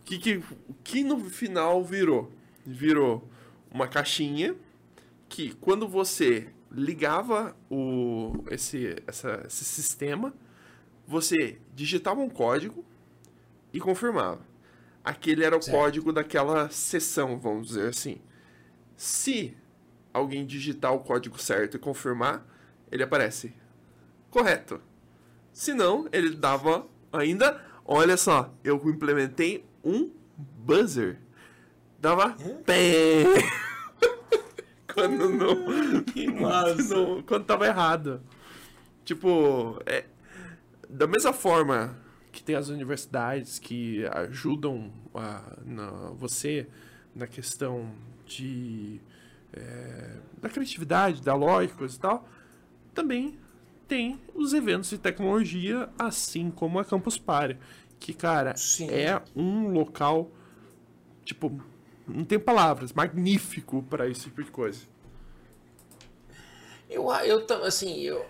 o que, que, que no final virou? Virou uma caixinha que quando você ligava o, esse, essa- esse sistema, você digitava um código e confirmava. Aquele era o Certo. código daquela sessão, vamos dizer assim. Se alguém digitar o código certo e confirmar, ele aparece correto. Se não, ele dava ainda, olha só, eu implementei um buzzer. Dava pé. quando não, Que massa. não- quando tava errado. Tipo, é, da mesma forma que tem as universidades que ajudam a, na- você na questão de é, da criatividade, da lógica coisa e tal, também tem os eventos de tecnologia, assim como a Campus Party, que cara Sim. é um local tipo não tem palavras, magnífico para esse tipo de coisa. Eu, eu assim, eu.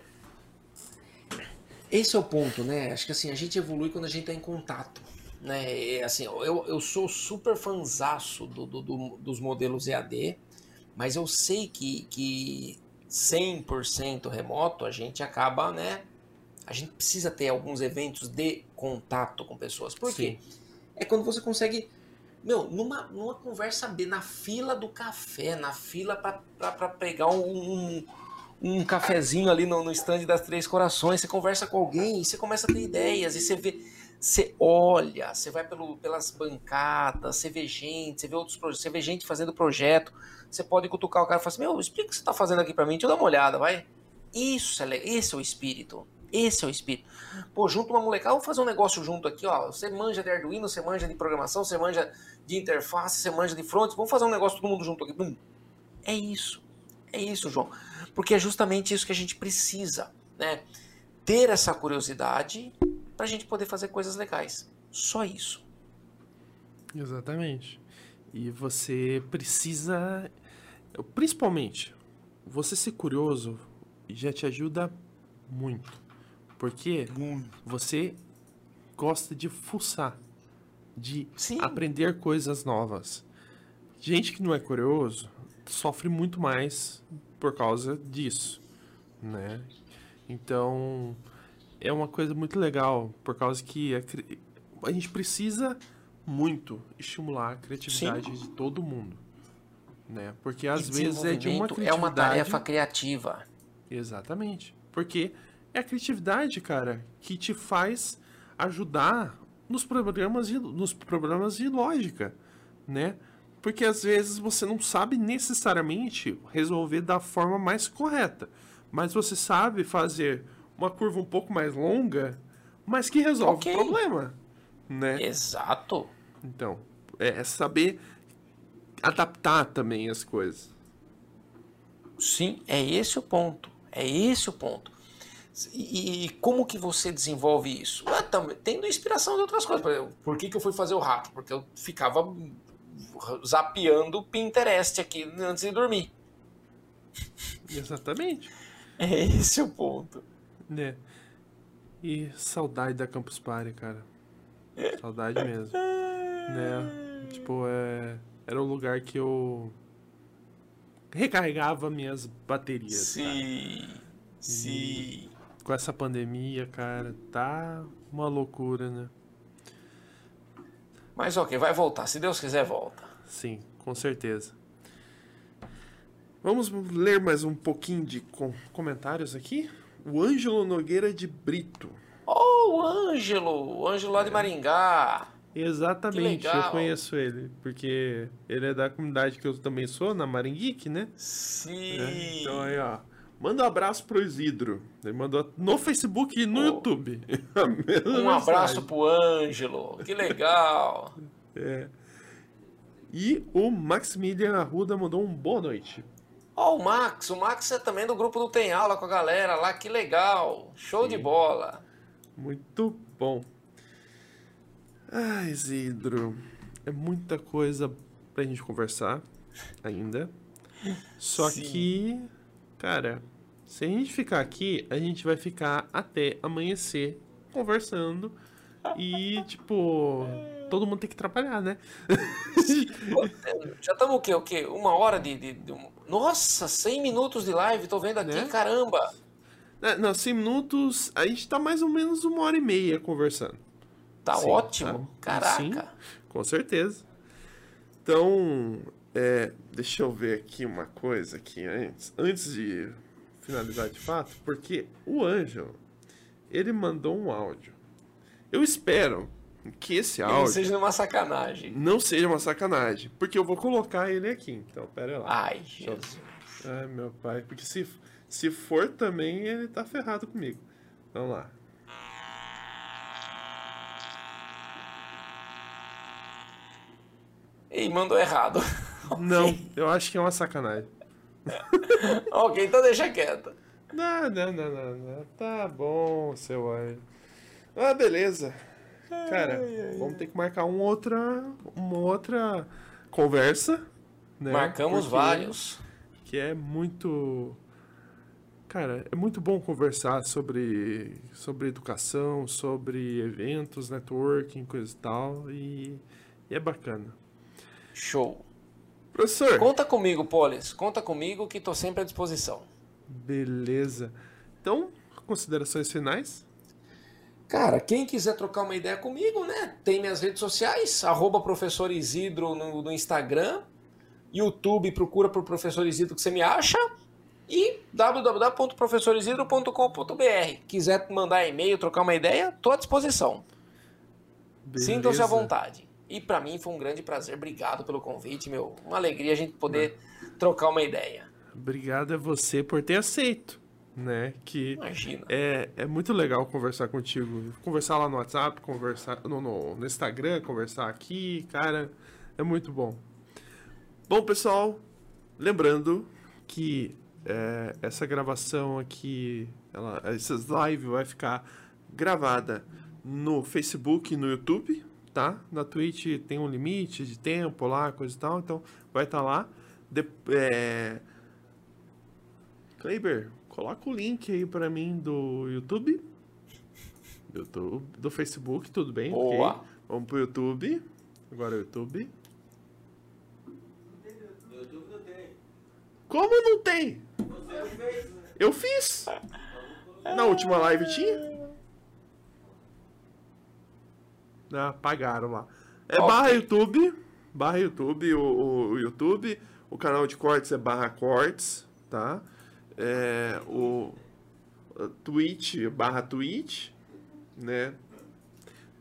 Esse é o ponto, né? Acho que assim, a gente evolui quando a gente tá em contato. Né? É, assim, eu, eu sou super fanzaço do, do- do- dos modelos EAD, mas eu sei que, que 100% remoto, a gente acaba, né? A gente precisa ter alguns eventos de contato com pessoas. Por quê? É quando você consegue, meu, numa, numa conversa B, na fila do café, na fila para pegar um, um, um, cafezinho ali no, no stand das Três Corações, você conversa com alguém e você começa a ter ideias e você vê você olha, você vai pelo, pelas bancadas, você vê gente, você vê outros projetos, você vê gente fazendo projeto, você pode cutucar o cara e falar assim, meu, explica o que você está fazendo aqui para mim, deixa eu dar uma olhada, vai. Isso é, esse é o espírito. Esse é o espírito. Pô, junto uma molecada, vamos fazer um negócio junto aqui, ó. Você manja de Arduino, você manja de programação, você manja de interface, você manja de front, vamos fazer um negócio todo mundo junto aqui. Bum. É isso. É isso, João. Porque é justamente isso que a gente precisa, né? Ter essa curiosidade para a gente poder fazer coisas legais. Só isso. Exatamente. E você precisa, principalmente, você ser curioso já te ajuda muito. Porque você gosta de fuçar, de Sim. aprender coisas novas. Gente que não é curioso sofre muito mais por causa disso, né? Então, é uma coisa muito legal, por causa que a, a gente precisa muito estimular a criatividade Sim. de todo mundo. Né? Porque às vezes é de uma criatividade... É uma tarefa criativa. Exatamente. Porque é a criatividade, cara, que te faz ajudar nos problemas de, nos problemas de lógica, né? Porque às vezes você não sabe necessariamente resolver da forma mais correta, mas você sabe fazer uma curva um pouco mais longa, mas que resolve okay. o problema, né? Exato. Então, é, é saber adaptar também as coisas. Sim, é esse o ponto. É esse o ponto. E, e como que você desenvolve isso? Ah, também, tendo inspiração de outras coisas. Por, exemplo, por que, que eu fui fazer o rato? Porque eu ficava zapeando Pinterest aqui antes de dormir. Exatamente. É esse o ponto. Né? E saudade da Campus Party, cara. Saudade mesmo. né? Tipo, é... era o lugar que eu recarregava minhas baterias. Sim. Sim. Com essa pandemia, cara, tá uma loucura, né? Mas ok, vai voltar. Se Deus quiser, volta. Sim, com certeza. Vamos ler mais um pouquinho de comentários aqui? O Ângelo Nogueira de Brito. Oh, o Ângelo! O Ângelo lá de Maringá. Exatamente, eu conheço ele, porque ele é da comunidade que eu também sou, na Maringuique, né? Sim. É, então aí, ó. Manda um abraço pro Isidro. Ele mandou no Facebook e no oh. YouTube. um abraço pro Ângelo. Que legal. é. E o Maximilian Arruda mandou um boa noite. Ó, oh, o Max, o Max é também do grupo do Tem Aula com a galera lá, que legal. Show Sim. de bola. Muito bom. Ah, Isidro, é muita coisa pra gente conversar ainda. Só Sim. que, cara, se a gente ficar aqui, a gente vai ficar até amanhecer conversando e, tipo, todo mundo tem que trabalhar, né? Já estamos o quê? O quê? Uma hora de, de, de, nossa, 100 minutos de live, tô vendo aqui, né? caramba! É, não, 100 minutos, a gente tá mais ou menos uma hora e meia conversando. Tá Sim, ótimo, tá? caraca! Sim, com certeza. Então, é, deixa eu ver aqui uma coisa aqui antes, antes de finalizar de fato, porque o Ângelo, ele mandou um áudio. Eu espero que esse áudio. Não seja uma sacanagem. Não seja uma sacanagem. Porque eu vou colocar ele aqui. Então, pera lá. Ai, Jesus. Ai, meu pai. Porque se, se for também, ele tá ferrado comigo. Vamos lá. Ei, mandou errado. Não, eu acho que é uma sacanagem. ok, então deixa quieto. Não, não, não, não, não. Tá bom, seu anjo. Ah, beleza. Cara, ai, ai, vamos ter que marcar uma outra, uma outra conversa. Né? Marcamos Porque vários. Que é muito. Cara, é muito bom conversar sobre, sobre educação, sobre eventos, networking, coisa e tal. E, e é bacana. Show. Professor. Conta comigo, Polis. Conta comigo que tô sempre à disposição. Beleza. Então, considerações finais? Cara, quem quiser trocar uma ideia comigo, né? Tem minhas redes sociais, arroba professor Isidro no, no Instagram, YouTube, procura por professor Isidro que você me acha, e www.professorisidro.com.br. Quiser mandar e-mail, trocar uma ideia, estou à disposição. Sintam-se à vontade. E para mim foi um grande prazer. Obrigado pelo convite, meu. Uma alegria a gente poder trocar uma ideia. Obrigado a você por ter aceito, né? Que Imagina. é, é muito legal conversar contigo. Conversar lá no WhatsApp, conversar no, no, no Instagram, conversar aqui, cara, é muito bom. Bom, pessoal, lembrando que é, essa gravação aqui, ela, essas lives vai ficar gravada no Facebook e no YouTube, tá? Na Twitch tem um limite de tempo lá, coisa e tal, então vai estar lá. De, é... Kleber, coloca o link aí pra mim do YouTube. Do, YouTube, do Facebook, tudo bem? Boa. ok. Vamos pro YouTube. Agora o YouTube. No YouTube não tem. Como não tem? Você não fez, né? Eu fiz. Na última live tinha? Ah, apagaram lá. É Ok. barra YouTube. Barra YouTube, o, o- o YouTube. O canal de cortes é barra cortes, tá? É, o Twitch, barra Twitch, né?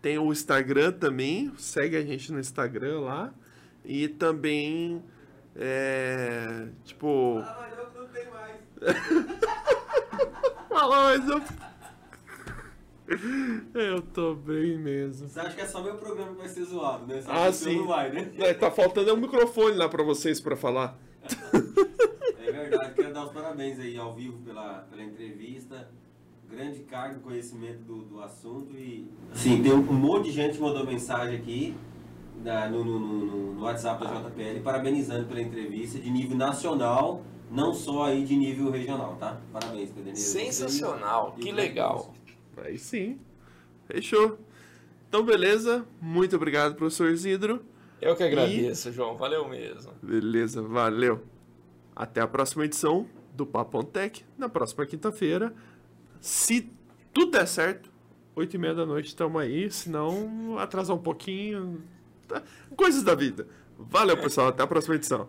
Tem o Instagram também. Segue a gente no Instagram lá. E também, é, tipo... Ah, mas eu não tem mais. Fala, mas eu. Eu tô bem mesmo. Você acha que é só meu programa que vai ser zoado, né? Você Ah, sim. Vai, né? É, Tá faltando um microfone lá pra vocês pra falar. Verdade, quero dar os parabéns aí ao vivo pela, pela entrevista. Grande carga de conhecimento do, do assunto e. Sim, tem um monte de gente que mandou mensagem aqui na- no, no, no- no WhatsApp da JPL parabenizando pela entrevista de nível nacional, não só aí de nível regional, tá? Parabéns, Pedro. Sensacional, que legal. Aí sim. Fechou. Então, beleza. Muito obrigado, professor Isidro. Eu que agradeço, João. Valeu mesmo. Beleza, valeu. Até a próxima edição do Papo Tech, na próxima quinta-feira. Se tudo der certo, oito e meia da noite estamos aí, senão atrasar um pouquinho. tá? Coisas da vida. Valeu, pessoal. Até a próxima edição.